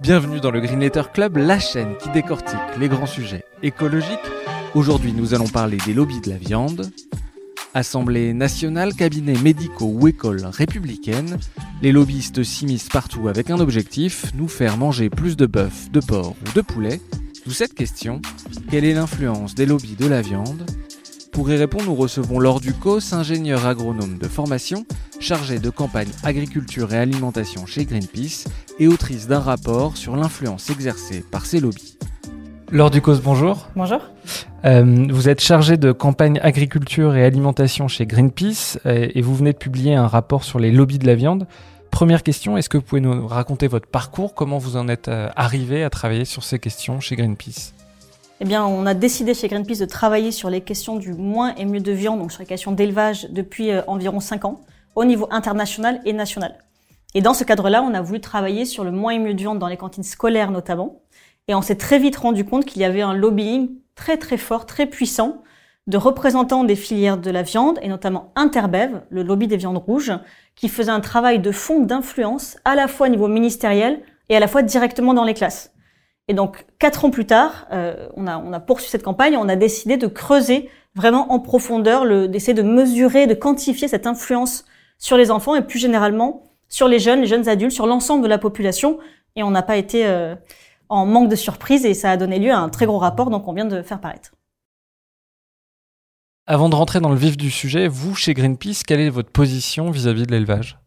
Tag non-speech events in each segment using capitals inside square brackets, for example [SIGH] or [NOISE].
Bienvenue dans le Green Letter Club, la chaîne qui décortique les grands sujets écologiques. Aujourd'hui, nous allons parler des lobbies de la viande. Assemblée nationale, cabinets médicaux ou écoles républicaines, les lobbyistes s'immiscent partout avec un objectif, nous faire manger plus de bœuf, de porc ou de poulet. D'où cette question, quelle est l'influence des lobbies de la viande pour y répondre, nous recevons Laure Ducos, ingénieur agronome de formation, chargé de campagne agriculture et alimentation chez Greenpeace et autrice d'un rapport sur l'influence exercée par ces lobbies. Laure Ducos, bonjour. Bonjour. Euh, vous êtes chargé de campagne agriculture et alimentation chez Greenpeace et, euh, et vous venez de publier un rapport sur les lobbies de la viande. Première question, est-ce que vous pouvez nous raconter votre parcours? Comment vous en êtes euh, arrivé à travailler sur ces questions chez Greenpeace? Eh bien, on a décidé chez Greenpeace de travailler sur les questions du moins et mieux de viande, donc sur les questions d'élevage depuis euh, environ 5 ans, au niveau international et national. Et dans ce cadre-là, on a voulu travailler sur le moins et mieux de viande dans les cantines scolaires notamment. Et on s'est très vite rendu compte qu'il y avait un lobbying très très fort, très puissant de représentants des filières de la viande, et notamment Interbev, le lobby des viandes rouges, qui faisait un travail de fond d'influence à la fois au niveau ministériel et à la fois directement dans les classes. Et donc, quatre ans plus tard, euh, on, a, on a poursuivi cette campagne, on a décidé de creuser vraiment en profondeur, d'essayer de mesurer, de quantifier cette influence sur les enfants et plus généralement sur les jeunes, les jeunes adultes, sur l'ensemble de la population. Et on n'a pas été euh, en manque de surprise et ça a donné lieu à un très gros rapport, donc on vient de faire paraître. Avant de rentrer dans le vif du sujet, vous, chez Greenpeace, quelle est votre position vis-à-vis -vis de l'élevage?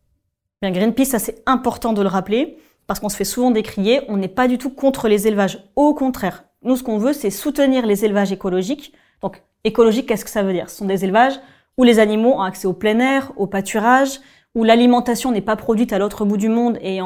Bien, Greenpeace, ça c'est important de le rappeler parce qu'on se fait souvent décrier, on n'est pas du tout contre les élevages. Au contraire, nous, ce qu'on veut, c'est soutenir les élevages écologiques. Donc, écologique, qu'est-ce que ça veut dire? Ce sont des élevages où les animaux ont accès au plein air, au pâturage, où l'alimentation n'est pas produite à l'autre bout du monde et,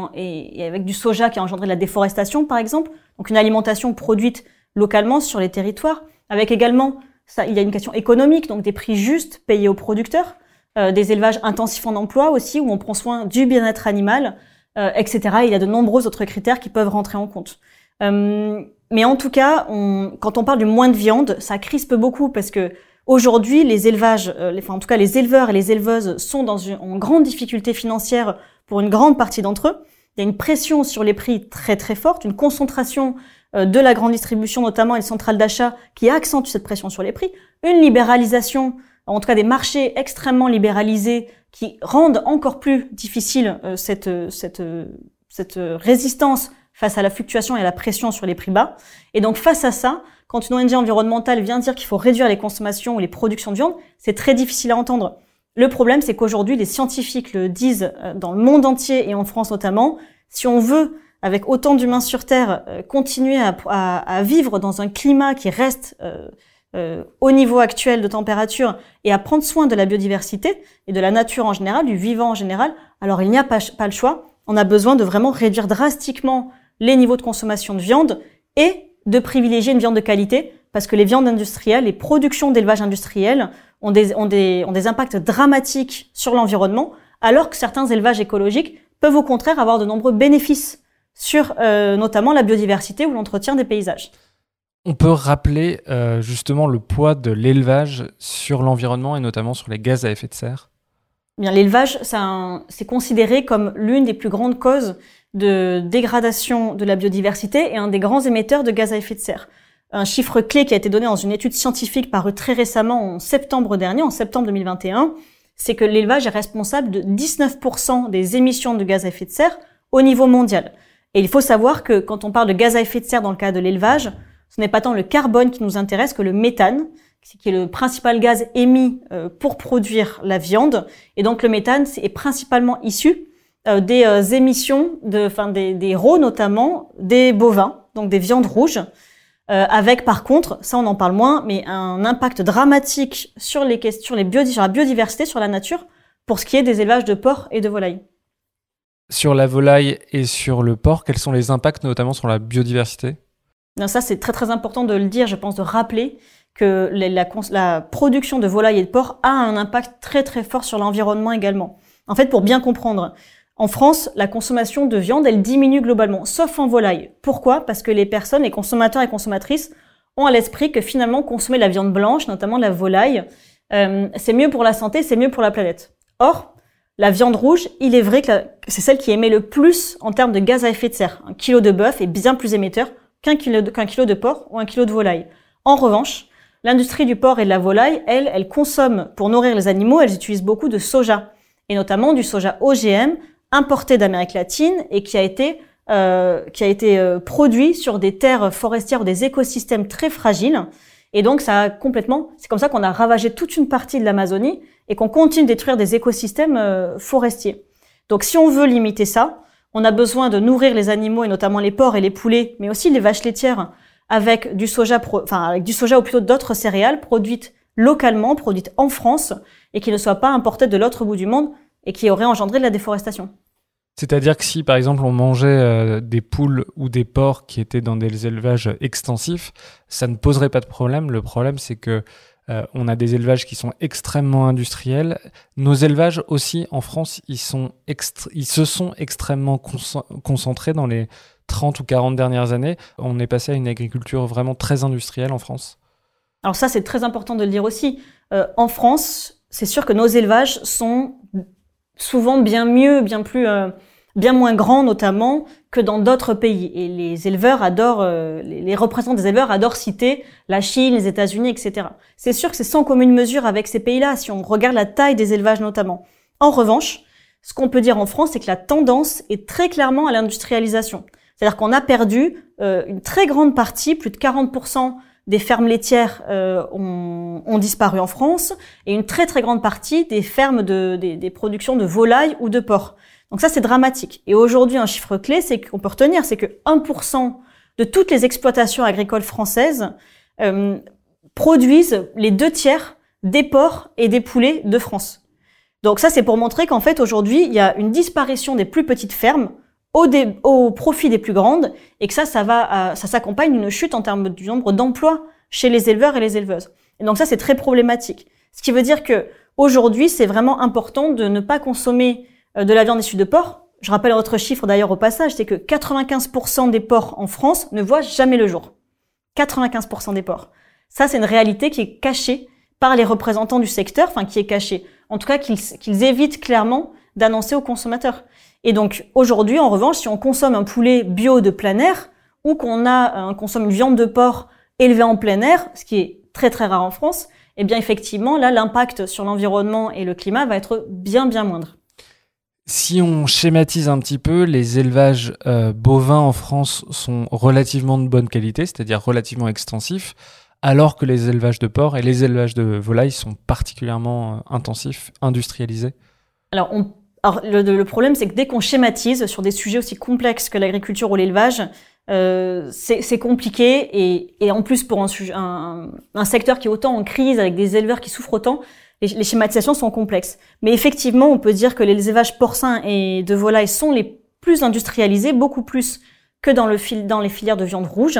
avec du soja qui a engendré de la déforestation, par exemple. Donc, une alimentation produite localement sur les territoires, avec également, ça, il y a une question économique, donc des prix justes payés aux producteurs, euh, des élevages intensifs en emploi aussi, où on prend soin du bien-être animal, euh, etc. Il y a de nombreux autres critères qui peuvent rentrer en compte. Euh, mais en tout cas, on, quand on parle du moins de viande, ça crispe beaucoup parce que aujourd'hui, les élevages, euh, enfin, en tout cas les éleveurs et les éleveuses sont dans une en grande difficulté financière pour une grande partie d'entre eux. Il y a une pression sur les prix très très forte, une concentration de la grande distribution notamment et les centrales d'achat qui accentue cette pression sur les prix, une libéralisation, en tout cas des marchés extrêmement libéralisés qui rendent encore plus difficile euh, cette, euh, cette, euh, cette résistance face à la fluctuation et à la pression sur les prix bas. Et donc face à ça, quand une ONG environnementale vient dire qu'il faut réduire les consommations ou les productions de viande, c'est très difficile à entendre. Le problème, c'est qu'aujourd'hui, les scientifiques le disent dans le monde entier et en France notamment, si on veut, avec autant d'humains sur Terre, continuer à, à, à, vivre dans un climat qui reste euh, au niveau actuel de température et à prendre soin de la biodiversité et de la nature en général, du vivant en général, alors il n'y a pas, pas le choix. On a besoin de vraiment réduire drastiquement les niveaux de consommation de viande et de privilégier une viande de qualité parce que les viandes industrielles, les productions d'élevage industriel ont des, ont, des, ont des impacts dramatiques sur l'environnement alors que certains élevages écologiques peuvent au contraire avoir de nombreux bénéfices sur euh, notamment la biodiversité ou l'entretien des paysages. On peut rappeler euh, justement le poids de l'élevage sur l'environnement et notamment sur les gaz à effet de serre? Bien, l'élevage, c'est considéré comme l'une des plus grandes causes de dégradation de la biodiversité et un des grands émetteurs de gaz à effet de serre. Un chiffre clé qui a été donné dans une étude scientifique parue très récemment en septembre dernier, en septembre 2021, c'est que l'élevage est responsable de 19% des émissions de gaz à effet de serre au niveau mondial. Et il faut savoir que quand on parle de gaz à effet de serre dans le cas de l'élevage, ce n'est pas tant le carbone qui nous intéresse que le méthane, qui est le principal gaz émis euh, pour produire la viande. Et donc le méthane est principalement issu euh, des euh, émissions de, enfin des, des notamment des bovins, donc des viandes rouges, avec par contre, ça on en parle moins, mais un impact dramatique sur les questions, sur la biodiversité, sur la nature, pour ce qui est des élevages de porcs et de volailles. Sur la volaille et sur le porc, quels sont les impacts notamment sur la biodiversité? Ça, c'est très très important de le dire, je pense, de rappeler que la, production de volaille et de porc a un impact très très fort sur l'environnement également. En fait, pour bien comprendre, en France, la consommation de viande, elle diminue globalement, sauf en volaille. Pourquoi? Parce que les personnes, les consommateurs et consommatrices, ont à l'esprit que finalement, consommer la viande blanche, notamment la volaille, euh, c'est mieux pour la santé, c'est mieux pour la planète. Or, la viande rouge, il est vrai que c'est celle qui émet le plus en termes de gaz à effet de serre. Un kilo de bœuf est bien plus émetteur qu'un kilo, de porc ou un kilo de volaille. En revanche, l'industrie du porc et de la volaille, elle, elle consomme, pour nourrir les animaux, elles utilisent beaucoup de soja. Et notamment du soja OGM importé d'Amérique latine et qui a été, euh, qui a été euh, produit sur des terres forestières ou des écosystèmes très fragiles. Et donc, ça a complètement, c'est comme ça qu'on a ravagé toute une partie de l'Amazonie et qu'on continue de détruire des écosystèmes euh, forestiers. Donc si on veut limiter ça, on a besoin de nourrir les animaux et notamment les porcs et les poulets, mais aussi les vaches laitières avec du soja, enfin avec du soja ou plutôt d'autres céréales produites localement, produites en France et qui ne soient pas importées de l'autre bout du monde et qui auraient engendré de la déforestation. C'est-à-dire que si, par exemple, on mangeait euh, des poules ou des porcs qui étaient dans des élevages extensifs, ça ne poserait pas de problème. Le problème, c'est que euh, on a des élevages qui sont extrêmement industriels. Nos élevages aussi en France, ils, sont ils se sont extrêmement concentrés dans les 30 ou 40 dernières années. On est passé à une agriculture vraiment très industrielle en France. Alors ça, c'est très important de le dire aussi. Euh, en France, c'est sûr que nos élevages sont souvent bien mieux, bien plus... Euh, bien moins grands notamment que dans d'autres pays. Et les éleveurs adorent, euh, les représentants des éleveurs adorent citer la Chine, les États-Unis, etc. C'est sûr que c'est sans commune mesure avec ces pays-là, si on regarde la taille des élevages notamment. En revanche, ce qu'on peut dire en France, c'est que la tendance est très clairement à l'industrialisation. C'est-à-dire qu'on a perdu euh, une très grande partie, plus de 40% des fermes laitières euh, ont, ont, disparu en France, et une très très grande partie des fermes de, des, des productions de volailles ou de porcs. Donc ça, c'est dramatique. Et aujourd'hui, un chiffre clé, c'est qu'on peut retenir, c'est que 1% de toutes les exploitations agricoles françaises euh, produisent les deux tiers des porcs et des poulets de France. Donc ça, c'est pour montrer qu'en fait, aujourd'hui, il y a une disparition des plus petites fermes au, profit des plus grandes, et que ça, ça va, ça s'accompagne d'une chute en termes du nombre d'emplois chez les éleveurs et les éleveuses. Et donc ça, c'est très problématique. Ce qui veut dire que aujourd'hui, c'est vraiment important de ne pas consommer euh, de la viande issue de porc. Je rappelle autre chiffre d'ailleurs au passage, c'est que 95% des porcs en France ne voient jamais le jour. 95% des porcs. Ça, c'est une réalité qui est cachée par les représentants du secteur, enfin qui est cachée. En tout cas, qu'ils évitent clairement d'annoncer aux consommateurs. Et donc aujourd'hui, en revanche, si on consomme un poulet bio de plein air ou qu'on a, on consomme une viande de porc élevée en plein air, ce qui est très très rare en France, eh bien effectivement, là, l'impact sur l'environnement et le climat va être bien bien moindre. Si on schématise un petit peu, les élevages euh, bovins en France sont relativement de bonne qualité, c'est-à-dire relativement extensifs, alors que les élevages de porc et les élevages de volailles sont particulièrement euh, intensifs, industrialisés. Alors, le, problème, c'est que dès qu'on schématise sur des sujets aussi complexes que l'agriculture ou l'élevage, euh, c'est compliqué et, en plus pour un, secteur qui est autant en crise avec des éleveurs qui souffrent autant, les, schématisations sont complexes. Mais effectivement, on peut dire que les élevages porcins et de volailles sont les plus industrialisés, beaucoup plus que dans, le fil, dans les filières de viande rouge.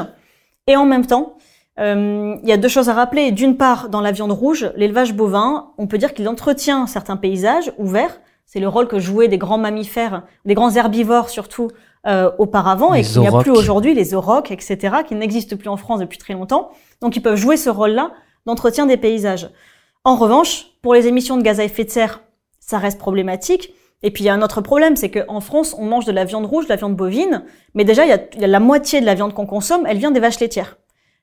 Et en même temps, euh, il y a deux choses à rappeler. D'une part, dans la viande rouge, l'élevage bovin, on peut dire qu'il entretient certains paysages ouverts. C'est le rôle que jouaient des grands mammifères, des grands herbivores surtout euh, auparavant, et qu'il n'y a plus aujourd'hui, les aurochs, etc., qui n'existent plus en France depuis très longtemps. Donc ils peuvent jouer ce rôle-là d'entretien des paysages. En revanche, pour les émissions de gaz à effet de serre, ça reste problématique. Et puis il y a un autre problème, c'est qu'en France, on mange de la viande rouge, de la viande bovine, mais déjà il y a, la moitié de la viande qu'on consomme, elle vient des vaches laitières.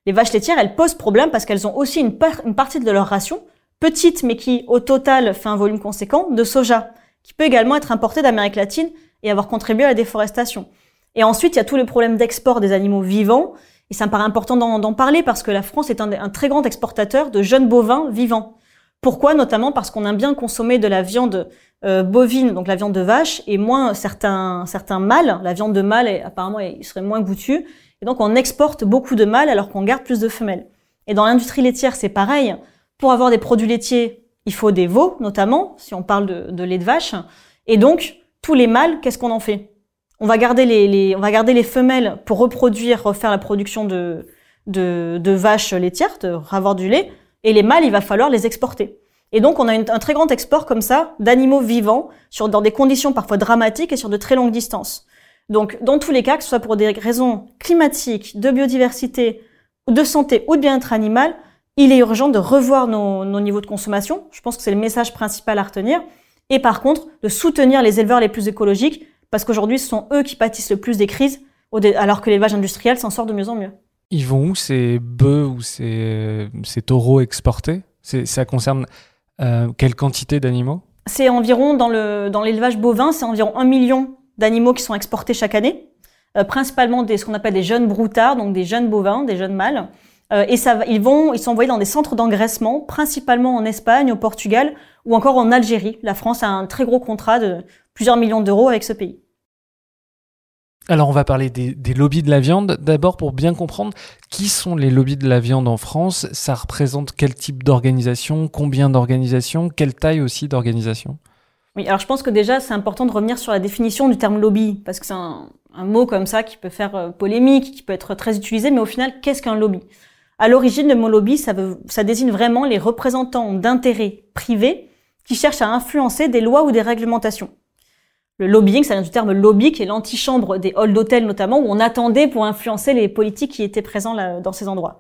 Les vaches laitières, elles posent problème parce qu'elles ont aussi une, partie de leur ration, petite mais qui au total fait un volume conséquent, de soja, qui peut également être importé d'Amérique latine et avoir contribué à la déforestation. Et ensuite, il y a tous les problèmes d'export des animaux vivants, et ça me paraît important d'en parler parce que la France est un très grand exportateur de jeunes bovins vivants. Pourquoi Notamment parce qu'on aime bien consommer de la viande euh, bovine, donc la viande de vache, et moins certains, certains mâles. La viande de mâle, apparemment, il serait moins goûtu. Et donc, on exporte beaucoup de mâles alors qu'on garde plus de femelles. Et dans l'industrie laitière, c'est pareil. Pour avoir des produits laitiers, il faut des veaux, notamment, si on parle de, de lait de vache. Et donc, tous les mâles, qu'est-ce qu'on en fait? On va, garder les, on va garder les femelles pour reproduire, refaire la production de, de, de vaches laitières, de avoir du lait, et les mâles, il va falloir les exporter. Et donc, on a un très grand export comme ça d'animaux vivants sur, dans des conditions parfois dramatiques et sur de très longues distances. Donc, dans tous les cas, que ce soit pour des raisons climatiques, de biodiversité, de santé ou de bien-être animal, il est urgent de revoir nos, nos niveaux de consommation. Je pense que c'est le message principal à retenir. Et par contre, de soutenir les éleveurs les plus écologiques, parce qu'aujourd'hui, ce sont eux qui pâtissent le plus des crises, alors que l'élevage industriel s'en sort de mieux en mieux. Ils vont où ces bœufs ou ces, ces taureaux exportés? Ça concerne euh, quelle quantité d'animaux? C'est environ, dans l'élevage dans bovin, c'est environ un million d'animaux qui sont exportés chaque année, euh, principalement des, ce qu'on appelle des jeunes broutards, donc des jeunes bovins, des jeunes mâles. Euh, et ils vont, ils sont envoyés dans des centres d'engraissement, principalement en Espagne, au Portugal ou encore en Algérie. La France a un très gros contrat de plusieurs millions d'euros avec ce pays. Alors on va parler des, lobbies de la viande. D'abord pour bien comprendre qui sont les lobbies de la viande en France, ça représente quel type d'organisation, combien d'organisations, quelle taille aussi d'organisation? Oui, alors je pense que déjà c'est important de revenir sur la définition du terme lobby, parce que c'est un, mot comme ça qui peut faire euh, polémique, qui peut être très utilisé, mais au final qu'est-ce qu'un lobby? À l'origine, le mot lobby, ça, ça désigne vraiment les représentants d'intérêts privés qui cherchent à influencer des lois ou des réglementations. Le lobbying, ça vient du terme lobby, qui est l'antichambre des halls d'hôtel notamment, où on attendait pour influencer les politiques qui étaient présents dans ces endroits.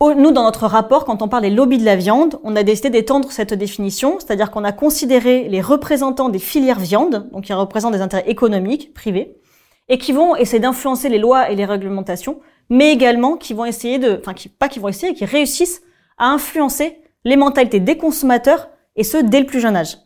Nous, dans notre rapport, quand on parle des lobbies de la viande, on a décidé d'étendre cette définition, c'est-à-dire qu'on a considéré les représentants des filières viande, donc qui représentent des intérêts économiques, privés, et qui vont essayer d'influencer les lois et les réglementations, mais également qui vont essayer de, enfin, qui, pas qui vont essayer, qui réussissent à influencer les mentalités des consommateurs, et ce, dès le plus jeune âge.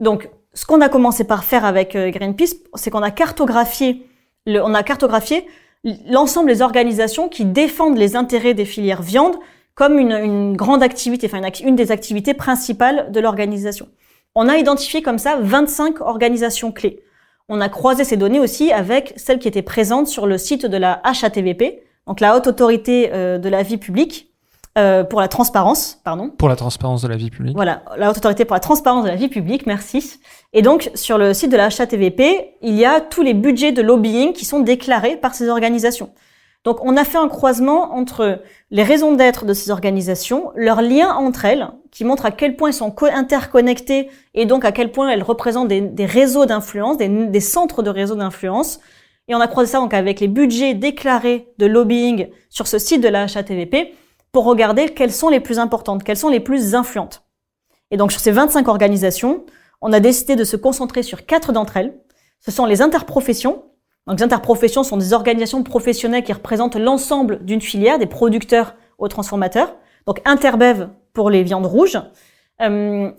Donc, ce qu'on a commencé par faire avec euh, Greenpeace, c'est qu'on a cartographié, on a cartographié l'ensemble des organisations qui défendent les intérêts des filières viande comme une, grande activité, enfin une, des activités principales de l'organisation. On a identifié comme ça 25 organisations clés. On a croisé ces données aussi avec celles qui étaient présentes sur le site de la HATVP, donc la Haute Autorité euh, de la Vie Publique, euh, pour la transparence, pardon. Pour la transparence de la vie publique. Voilà, la haute autorité pour la transparence de la vie publique, merci. Et donc, sur le site de la HATVP, il y a tous les budgets de lobbying qui sont déclarés par ces organisations. Donc, on a fait un croisement entre les raisons d'être de ces organisations, leurs liens entre elles, qui montrent à quel point elles sont interconnectées et donc à quel point elles représentent des, réseaux d'influence, des, des centres de réseaux d'influence. Et on a croisé ça donc avec les budgets déclarés de lobbying sur ce site de la HATVP pour regarder quelles sont les plus importantes, quelles sont les plus influentes. Et donc sur ces 25 organisations, on a décidé de se concentrer sur quatre d'entre elles. Ce sont les interprofessions. Donc les interprofessions sont des organisations professionnelles qui représentent l'ensemble d'une filière, des producteurs aux transformateurs. Donc Interbev pour les viandes rouges, euh,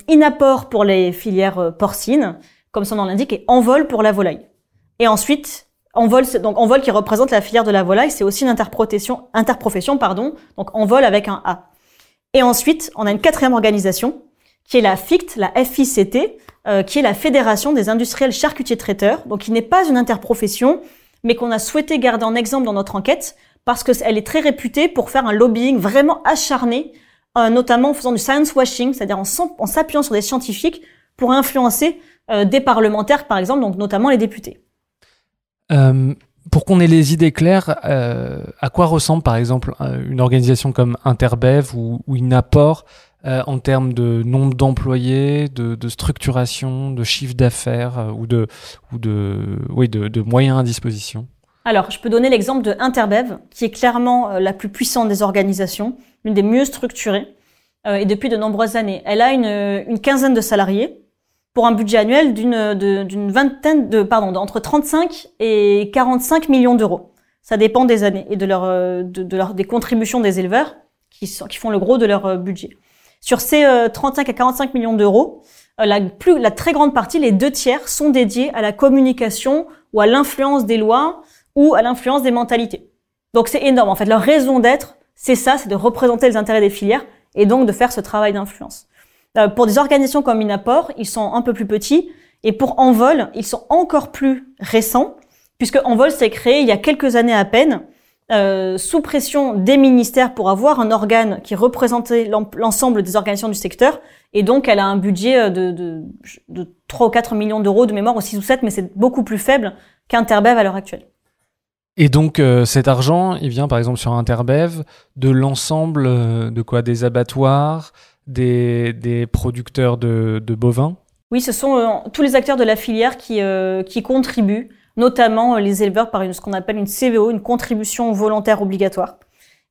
pour les filières euh, porcines, comme son nom l'indique, et Envol pour la volaille. Et ensuite, Envol, donc Envol qui représente la filière de la volaille, c'est aussi une interprofession, interprofession, pardon, donc Envol avec un A. Et ensuite, on a une quatrième organisation qui est la FICT, la FICT, euh, qui est la Fédération des industriels charcutiers traiteurs, donc qui n'est pas une interprofession, mais qu'on a souhaité garder en exemple dans notre enquête parce qu'elle est très réputée pour faire un lobbying vraiment acharné, euh, notamment en faisant du science washing, c'est-à-dire en, s'appuyant sur des scientifiques pour influencer euh, des parlementaires, par exemple, donc notamment les députés. Euh, pour qu'on ait les idées claires, euh, à quoi ressemble par exemple une organisation comme Interbev ou, ou Inaport euh, en termes de nombre d'employés, de, structuration, de chiffre d'affaires euh, ou, de, ou de, oui, de, moyens à disposition? Alors, je peux donner l'exemple de Interbev, qui est clairement euh, la plus puissante des organisations, l'une des mieux structurées, et depuis de nombreuses années. Elle a une quinzaine de salariés, pour un budget annuel d'une vingtaine de pardon entre 35 et 45 millions d'euros. Ça dépend des années et de leur euh, de, leur des contributions des éleveurs qui sont, qui font le gros de leur euh, budget. Sur ces 35 euh, à 45 millions d'euros, la plus la très grande partie, les deux tiers, sont dédiés à la communication ou à l'influence des lois ou à l'influence des mentalités. Donc c'est énorme. En fait, leur raison d'être, c'est ça, c'est de représenter les intérêts des filières et donc de faire ce travail d'influence. Euh, pour des organisations comme Inaport, ils sont un peu plus petits. Et pour Envol, ils sont encore plus récents, puisque Envol s'est créé il y a quelques années à peine, euh, sous pression des ministères pour avoir un organe qui représentait l'ensemble des organisations du secteur. Et donc, elle a un budget euh, de, de, de 3 ou 4 millions d'euros de mémoire, ou 6 ou 7, mais c'est beaucoup plus faible qu'Interbev à l'heure actuelle. Et donc cet argent, il vient par exemple sur Interbev de l'ensemble de quoi? Des abattoirs, des, des producteurs de, de, bovins Oui, ce sont tous les acteurs de la filière qui, qui contribuent notamment euh, les éleveurs par une, ce qu'on appelle une CVO, une contribution volontaire obligatoire.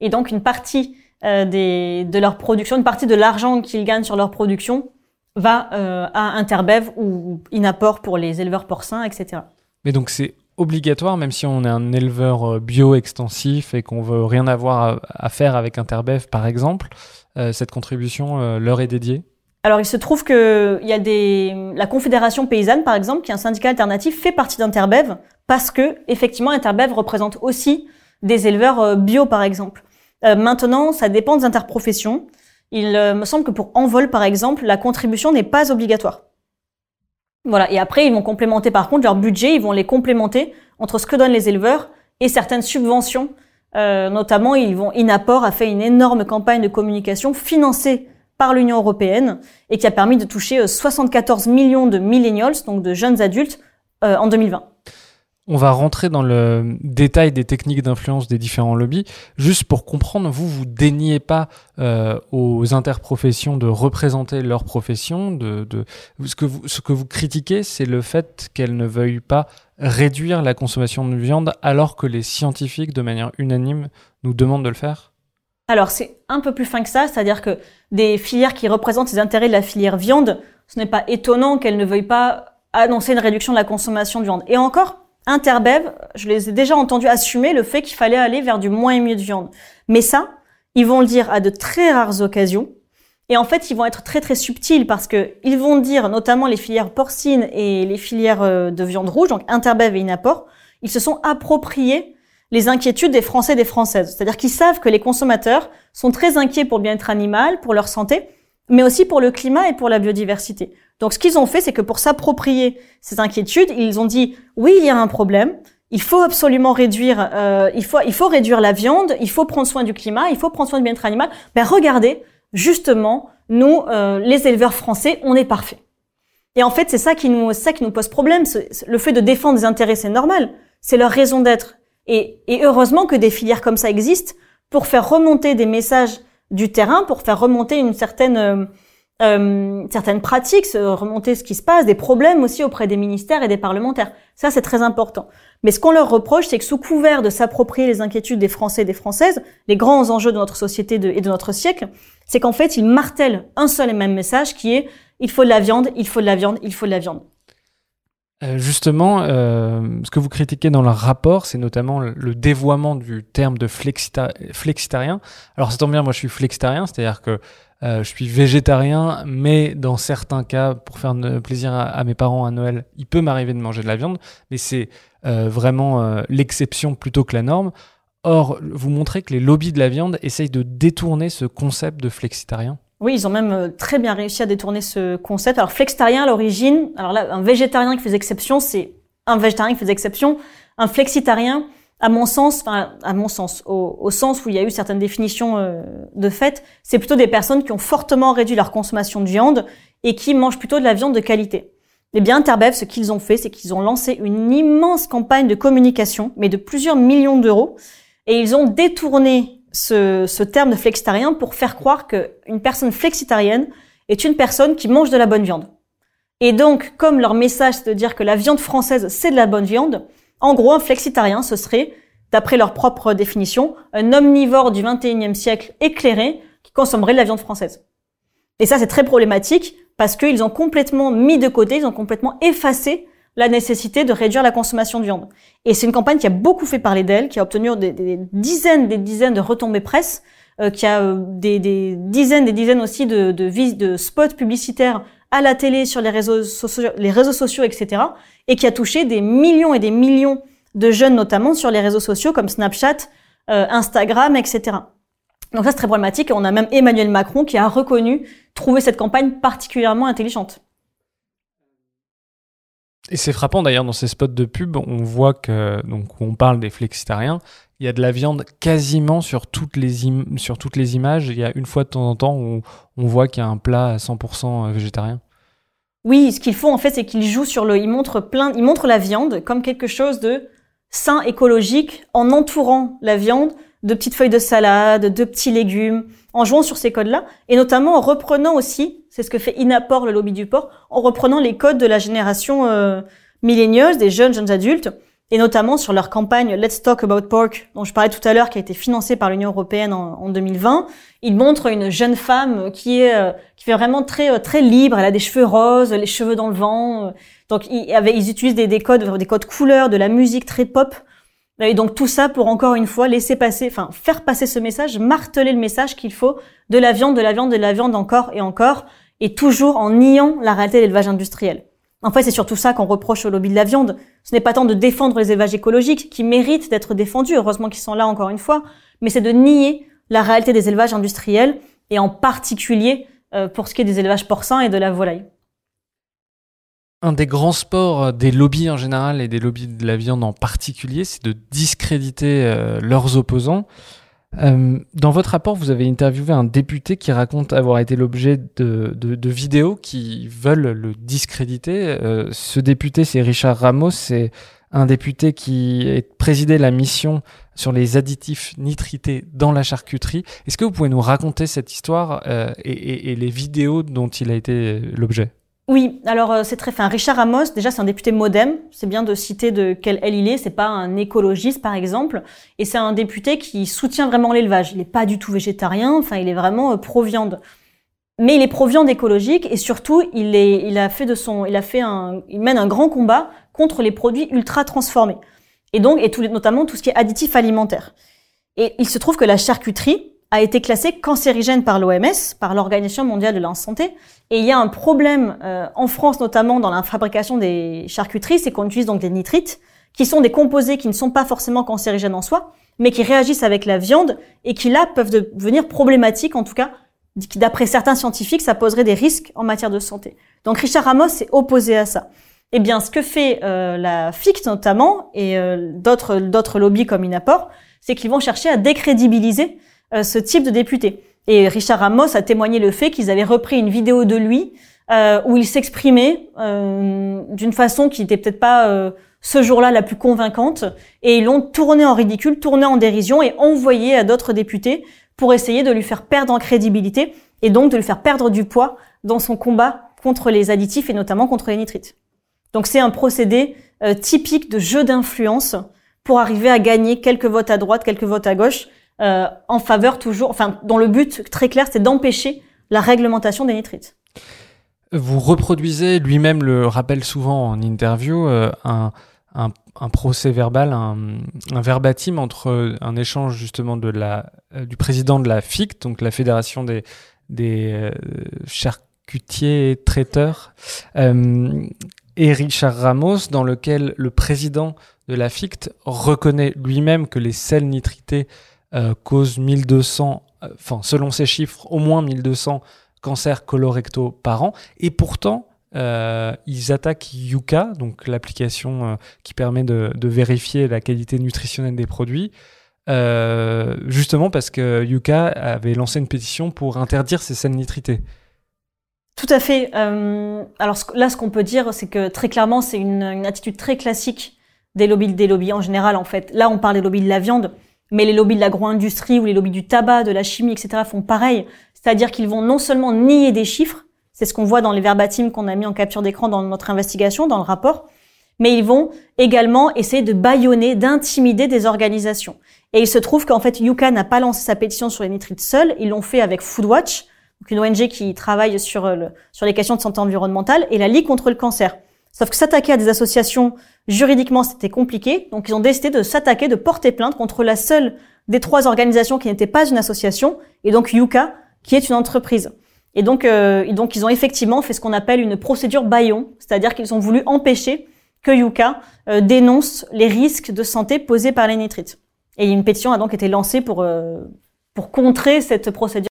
Et donc une partie euh, des, de leur production, une partie de l'argent qu'ils gagnent sur leur production va euh, à Interbev ou Inaport pour les éleveurs porcins, etc. Mais donc c'est obligatoire, même si on est un éleveur bio extensif et qu'on veut rien avoir à, faire avec Interbev, par exemple, cette contribution leur est dédiée alors, il se trouve que il y a des, la Confédération paysanne, par exemple, qui est un syndicat alternatif, fait partie d'Interbev parce que, effectivement, Interbev représente aussi des éleveurs euh, bio, par exemple. Euh, maintenant, ça dépend des interprofessions. Il euh, me semble que pour Envol, par exemple, la contribution n'est pas obligatoire. Voilà. Et après, ils vont complémenter, par contre, leur budget, ils vont les complémenter entre ce que donnent les éleveurs et certaines subventions. Notamment, ils vont, Inaport a fait une énorme campagne de communication financée par l'Union européenne et qui a permis de toucher 74 euh, millions de millennials, donc de jeunes adultes, euh, en 2020. On va rentrer dans le détail des techniques d'influence des différents lobbies. Juste pour comprendre, vous, vous déniez pas euh, aux interprofessions de représenter leur profession. Ce, que vous, ce que vous critiquez, c'est le fait qu'elles ne veuillent pas réduire la consommation de viande alors que les scientifiques, de manière unanime, nous demandent de le faire? Alors c'est un peu plus fin que ça, c'est-à-dire que des filières qui représentent les intérêts de la filière viande, ce n'est pas étonnant qu'elles ne veuillent pas annoncer une réduction de la consommation de viande. Et encore, Interbev, je les ai déjà entendus assumer le fait qu'il fallait aller vers du moins et mieux de viande. Mais ça, ils vont le dire à de très rares occasions. Et en fait, ils vont être très très subtils parce que ils vont dire, notamment les filières porcines et les filières euh, de viande rouge, donc Interbev et Inaport, ils se sont appropriés les inquiétudes des Français et des Françaises. C'est-à-dire qu'ils savent que les consommateurs sont très inquiets pour le bien-être animal, pour leur santé, mais aussi pour le climat et pour la biodiversité. Donc ce qu'ils ont fait, c'est que pour s'approprier ces inquiétudes, ils ont dit oui, il y a un problème, il faut absolument réduire, euh, il faut il faut réduire la viande, il faut prendre soin du climat, il faut prendre soin du bien-être animal. Ben regardez, justement, nous, euh, les éleveurs français, on est parfaits. Et en fait, c'est ça qui nous ça qui nous pose problème. Le fait de défendre des intérêts, c'est normal, c'est leur raison d'être. Et, heureusement que des filières comme ça existent pour faire remonter des messages du terrain, pour faire remonter une certaine euh, certaines pratiques, remonter ce qui se passe, des problèmes aussi auprès des ministères et des parlementaires. Ça, c'est très important. Mais ce qu'on leur reproche, c'est que sous couvert de s'approprier les inquiétudes des Français et des Françaises, les grands enjeux de notre société et de notre siècle, c'est qu'en fait, ils martèlent un seul et même message qui est il faut de la viande, il faut de la viande, il faut de la viande. Euh, justement, euh, ce que vous critiquez dans le rapport, c'est notamment le dévoiement du terme de flexitarien. Alors ça tombe bien, moi je suis flexitarien, c'est-à-dire que euh, je suis végétarien, mais dans certains cas, pour faire plaisir à, mes parents à Noël, il peut m'arriver de manger de la viande, mais c'est vraiment l'exception plutôt que la norme. Or, vous montrez que les lobbies de la viande essayent de détourner ce concept de flexitarien. Oui, ils ont même euh, très bien réussi à détourner ce concept. Alors, flexitarien à l'origine, alors là, un végétarien qui faisait exception, c'est un végétarien qui faisait exception. Un flexitarien, à mon sens, enfin, à mon sens, au, sens où il y a eu certaines définitions euh, de fait, c'est plutôt des personnes qui ont fortement réduit leur consommation de viande et qui mangent plutôt de la viande de qualité. Eh bien, Interbev, ce qu'ils ont fait, c'est qu'ils ont lancé une immense campagne de communication, mais de plusieurs millions d'euros, et ils ont détourné ce, terme de flexitarien pour faire croire qu'une personne flexitarienne est une personne qui mange de la bonne viande. Et donc, comme leur message c'est de dire que la viande française c'est de la bonne viande, en gros, un flexitarien, ce serait, d'après leur propre définition, un omnivore du 21e siècle éclairé qui consommerait de la viande française. Et ça, c'est très problématique parce qu'ils ont complètement mis de côté, ils ont complètement effacé la nécessité de réduire la consommation de viande. Et c'est une campagne qui a beaucoup fait parler d'elle, qui a obtenu des, dizaines, des dizaines de retombées presse, euh, qui a euh, des, dizaines, des dizaines aussi de spots publicitaires à la télé, sur les réseaux sociaux, etc. Et qui a touché des millions et des millions de jeunes, notamment sur les réseaux sociaux comme Snapchat, euh, Instagram, etc. Donc ça, c'est très problématique. On a même Emmanuel Macron qui a reconnu trouver cette campagne particulièrement intelligente. Et c'est frappant d'ailleurs dans ces spots de pub, on voit que donc on parle des flexitariens il y a de la viande quasiment sur toutes les, sur toutes les images. Il y a une fois de temps en temps où on voit qu'il y a un plat à 100% végétarien. Oui, ce qu'ils font en fait, c'est qu'ils jouent sur le, ils montrent plein, ils montrent la viande comme quelque chose de sain, écologique, en entourant la viande de petites feuilles de salade, de petits légumes, en jouant sur ces codes-là, et notamment en reprenant aussi, c'est ce que fait Inaport, le lobby du porc, en reprenant les codes de la génération euh, millénieuse, des jeunes, jeunes adultes, et notamment sur leur campagne Let's Talk About Pork, dont je parlais tout à l'heure, qui a été financée par l'Union européenne en, 2020. Ils montrent une jeune femme qui est euh, qui fait vraiment très euh, très libre. Elle a des cheveux roses, les cheveux dans le vent. Donc ils, ils utilisent des, des codes des codes couleurs, de la musique très pop. Et donc tout ça pour encore une fois laisser passer, enfin faire passer ce message, marteler le message qu'il faut de la viande, de la viande, de la viande encore et encore, et toujours en niant la réalité de l'élevage industriel. En fait, c'est surtout ça qu'on reproche au lobby de la viande. Ce n'est pas tant de défendre les élevages écologiques, qui méritent d'être défendus, heureusement qu'ils sont là encore une fois, mais c'est de nier la réalité des élevages industriels, et en particulier euh, pour ce qui est des élevages porcins et de la volaille. Un des grands sports des lobbies en général et des lobbies de la viande en particulier, c'est de discréditer euh, leurs opposants. Euh, dans votre rapport, vous avez interviewé un député qui raconte avoir été l'objet de, de, de, vidéos qui veulent le discréditer. Euh, ce député, c'est Richard Ramos, c'est un député qui a présidé la mission sur les additifs nitrités dans la charcuterie. Est-ce que vous pouvez nous raconter cette histoire euh, et, et, et les vidéos dont il a été l'objet? Oui, alors euh, c'est très fin. Richard Ramos, déjà c'est un député MoDem, c'est bien de citer de quelle aile il est, c'est pas un écologiste par exemple, et c'est un député qui soutient vraiment l'élevage. Il n'est pas du tout végétarien, enfin il est vraiment euh, pro-viande. Mais il est pro-viande écologique et surtout il, est, il a fait de son, il a fait un, il mène un grand combat contre les produits ultra transformés. Et donc, et tout, notamment tout ce qui est additif alimentaire. Et il se trouve que la charcuterie, a été classé cancérigène par l'OMS, par l'Organisation mondiale de la santé. Et il y a un problème euh, en France, notamment dans la fabrication des charcuteries, c'est qu'on utilise donc des nitrites, qui sont des composés qui ne sont pas forcément cancérigènes en soi, mais qui réagissent avec la viande et qui là peuvent devenir problématiques, en tout cas, d'après certains scientifiques, ça poserait des risques en matière de santé. Donc Richard Ramos s'est opposé à ça. Eh bien, ce que fait euh, la FIC notamment et euh, d'autres d'autres lobbies comme Inaport, c'est qu'ils vont chercher à décrédibiliser ce type de député. Et Richard Ramos a témoigné le fait qu'ils avaient repris une vidéo de lui euh, où il s'exprimait euh, d'une façon qui n'était peut-être pas euh, ce jour-là la plus convaincante, et ils l'ont tourné en ridicule, tourné en dérision et envoyé à d'autres députés pour essayer de lui faire perdre en crédibilité et donc de lui faire perdre du poids dans son combat contre les additifs et notamment contre les nitrites. Donc c'est un procédé euh, typique de jeu d'influence pour arriver à gagner quelques votes à droite, quelques votes à gauche, euh, en faveur toujours, enfin, dont le but très clair, c'est d'empêcher la réglementation des nitrites. Vous reproduisez, lui-même le rappelle souvent en interview, euh, un, un, procès verbal, un, un, verbatim entre un échange justement de la, euh, du président de la FIC, donc la Fédération des, des charcutiers et traiteurs, et Richard Ramos, dans lequel le président de la FIC reconnaît lui-même que les sels nitrités euh, cause 1200, euh, enfin selon ces chiffres, au moins 1200 cancers colorectaux par an. Et pourtant, euh, ils attaquent Yuka, donc l'application qui permet de, vérifier la qualité nutritionnelle des produits, justement parce que Yuka avait lancé une pétition pour interdire ces sels nitrités. Tout à fait. Alors là, ce qu'on peut dire, c'est que très clairement, c'est une, une, attitude très classique des lobbies, des lobbies en général. En fait, là, on parle des lobbies de la viande. Mais les lobbies de l'agro-industrie ou les lobbies du tabac, de la chimie, etc. font pareil. C'est-à-dire qu'ils vont non seulement nier des chiffres, c'est ce qu'on voit dans les verbatims qu'on a mis en capture d'écran dans notre investigation, dans le rapport, mais ils vont également essayer de baïonner, d'intimider des organisations. Et il se trouve qu'en fait, Yuka n'a pas lancé sa pétition sur les nitrites seuls, ils l'ont fait avec Foodwatch, une ONG qui travaille sur, sur les questions de santé environnementale, et la Ligue contre le cancer. Sauf que s'attaquer à des associations, juridiquement, c'était compliqué. Donc, ils ont décidé de s'attaquer, de porter plainte contre la seule des trois organisations qui n'était pas une association, et donc Yuka, qui est une entreprise. Et donc, euh, ils ont effectivement fait ce qu'on appelle une procédure baillon, c'est-à-dire qu'ils ont voulu empêcher que Yuka euh, dénonce les risques de santé posés par les nitrites. Et une pétition a donc été lancée pour, euh, pour contrer cette procédure.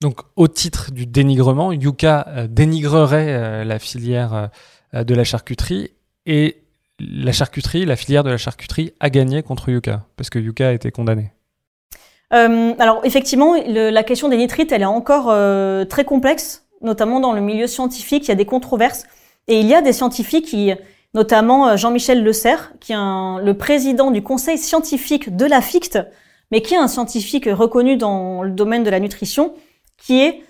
Donc, au titre du dénigrement, Yuka dénigrerait la filière de la charcuterie et la charcuterie, la filière de la charcuterie a gagné contre Yuka, parce que Yuka a été condamné. Euh, alors effectivement, la question des nitrites, elle est encore euh, très complexe, notamment dans le milieu scientifique. Il y a des controverses et il y a des scientifiques qui, notamment euh, Jean-Michel Le Serre, qui est le président du conseil scientifique de la FICT, mais qui est un scientifique reconnu dans le domaine de la nutrition, qui est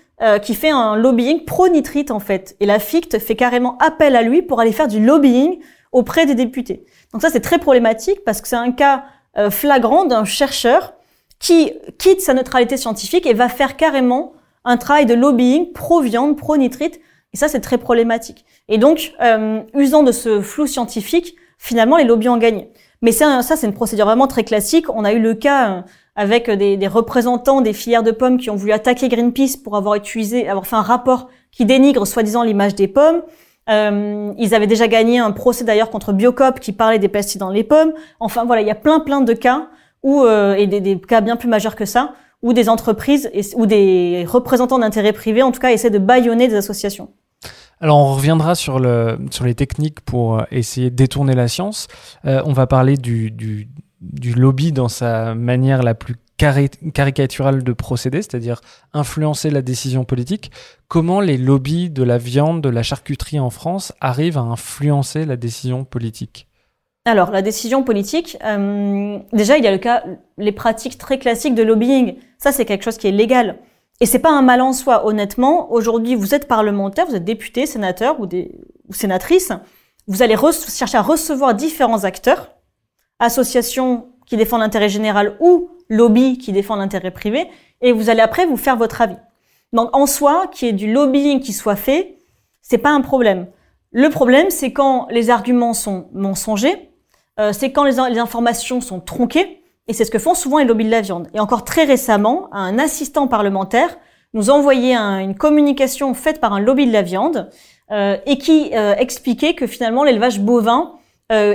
qui fait un lobbying pro-nitrite en fait. Et la FICT fait carrément appel à lui pour aller faire du lobbying auprès des députés. Donc ça c'est très problématique parce que c'est un cas flagrant d'un chercheur qui quitte sa neutralité scientifique et va faire carrément un travail de lobbying pro-viande, pro-nitrite. Et ça, c'est très problématique. Et donc, euh, usant de ce flou scientifique, finalement, les lobbies ont gagné. Mais ça, ça c'est une procédure vraiment très classique. On a eu le cas euh, avec des, des, représentants des filières de pommes qui ont voulu attaquer Greenpeace pour avoir fait un rapport qui dénigre soi-disant l'image des pommes. Euh, ils avaient déjà gagné un procès d'ailleurs contre Biocop qui parlait des pesticides dans les pommes. Enfin voilà, il y a plein plein de cas ou euh, et des, cas bien plus majeurs que ça, où des entreprises ou des représentants d'intérêts privés, en tout cas, essaient de bâillonner des associations. Alors on reviendra sur, le, sur les techniques pour euh, essayer de détourner la science. Euh, on va parler du, du, lobby dans sa manière la plus caricaturale de procéder, c'est-à-dire influencer la décision politique. Comment les lobbies de la viande, de la charcuterie en France arrivent à influencer la décision politique? Alors, la décision politique, euh, déjà, il y a le cas, les pratiques très classiques de lobbying. Ça, c'est quelque chose qui est légal. Et c'est pas un mal en soi, honnêtement. Aujourd'hui, vous êtes parlementaire, vous êtes député, sénateur ou, des, ou sénatrice. Vous allez chercher à recevoir différents acteurs, associations qui défendent l'intérêt général ou lobby qui défendent l'intérêt privé, et vous allez après vous faire votre avis. Donc, en soi, qu'il y ait du lobbying qui soit fait, c'est pas un problème. Le problème, c'est quand les arguments sont mensongers, euh, c'est quand les, informations sont tronquées, et c'est ce que font souvent les lobbies de la viande. Et encore très récemment, un assistant parlementaire nous a envoyé une communication faite par un lobby de la viande euh, et qui euh, expliquait que finalement l'élevage bovin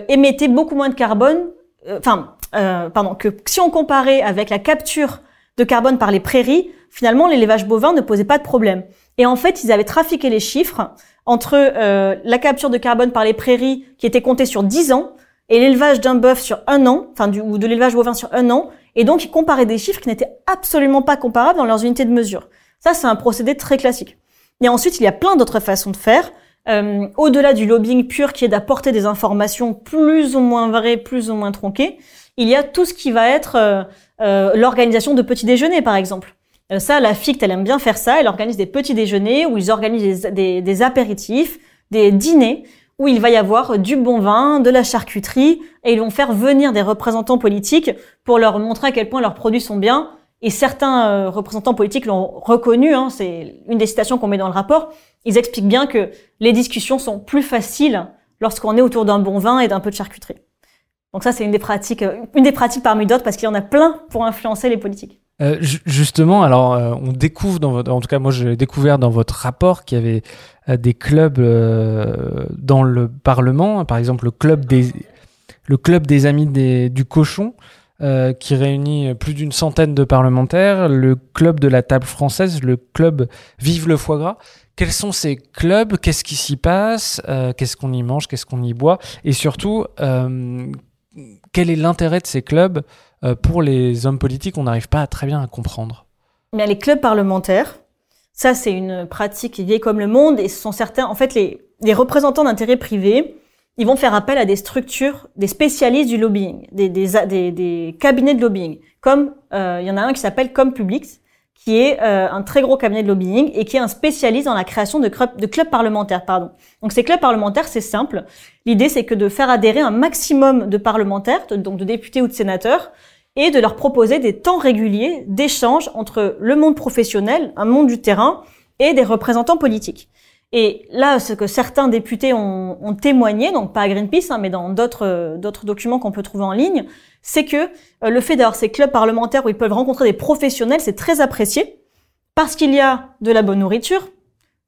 émettait beaucoup moins de carbone, enfin, pardon, que si on comparait avec la capture de carbone par les prairies, finalement l'élevage bovin ne posait pas de problème. Et en fait, ils avaient trafiqué les chiffres entre la capture de carbone par les prairies qui était comptée sur 10 ans et l'élevage d'un bœuf sur un an, enfin ou de l'élevage bovin sur un an, et donc ils comparaient des chiffres qui n'étaient absolument pas comparables dans leurs unités de mesure. Ça, c'est un procédé très classique. Et ensuite, il y a plein d'autres façons de faire. Euh, au-delà du lobbying pur qui est d'apporter des informations plus ou moins vraies, plus ou moins tronquées, il y a tout ce qui va être euh, euh, l'organisation de petits déjeuners, par exemple. ça, la FICT, elle aime bien faire ça. Elle organise des petits déjeuners où ils organisent des, des apéritifs, des dîners où il va y avoir du bon vin, de la charcuterie, et ils vont faire venir des représentants politiques pour leur montrer à quel point leurs produits sont bien. Et certains euh, représentants politiques l'ont reconnu, hein, c'est une des citations qu'on met dans le rapport. Ils expliquent bien que les discussions sont plus faciles lorsqu'on est autour d'un bon vin et d'un peu de charcuterie. Donc ça, c'est une des pratiques, euh, une des pratiques parmi d'autres, parce qu'il y en a plein pour influencer les politiques. Euh, justement, alors euh, on découvre dans votre, en tout cas moi j'ai découvert dans votre rapport qu'il y avait des clubs dans le Parlement, par exemple le club des, le club des amis du cochon, qui réunit plus d'une centaine de parlementaires, le club de la table française, le club Vive le foie gras. Quels sont ces clubs? Qu'est-ce qui s'y passe? Qu'est-ce qu'on y mange? Qu'est-ce qu'on y boit? Et surtout, quel est l'intérêt de ces clubs euh, pour les hommes politiques, on n'arrive pas très bien à comprendre. Mais les clubs parlementaires, ça c'est une pratique vieille comme le monde et ce sont certains, en fait, les, représentants d'intérêts privés, ils vont faire appel à des structures, des spécialistes du lobbying, des, cabinets de lobbying. Comme euh, il y en a un qui s'appelle Comme qui est euh, un très gros cabinet de lobbying et qui est un spécialiste dans la création de, clubs, parlementaires. Pardon. Donc ces clubs parlementaires, c'est simple. L'idée, c'est que de faire adhérer un maximum de parlementaires, donc de députés ou de sénateurs, et de leur proposer des temps réguliers d'échange entre le monde professionnel, un monde du terrain, et des représentants politiques. Et là, ce que certains députés ont, témoigné, donc pas à Greenpeace, hein, mais dans d'autres d'autres documents qu'on peut trouver en ligne, c'est que euh, le fait d'avoir ces clubs parlementaires où ils peuvent rencontrer des professionnels, c'est très apprécié parce qu'il y a de la bonne nourriture,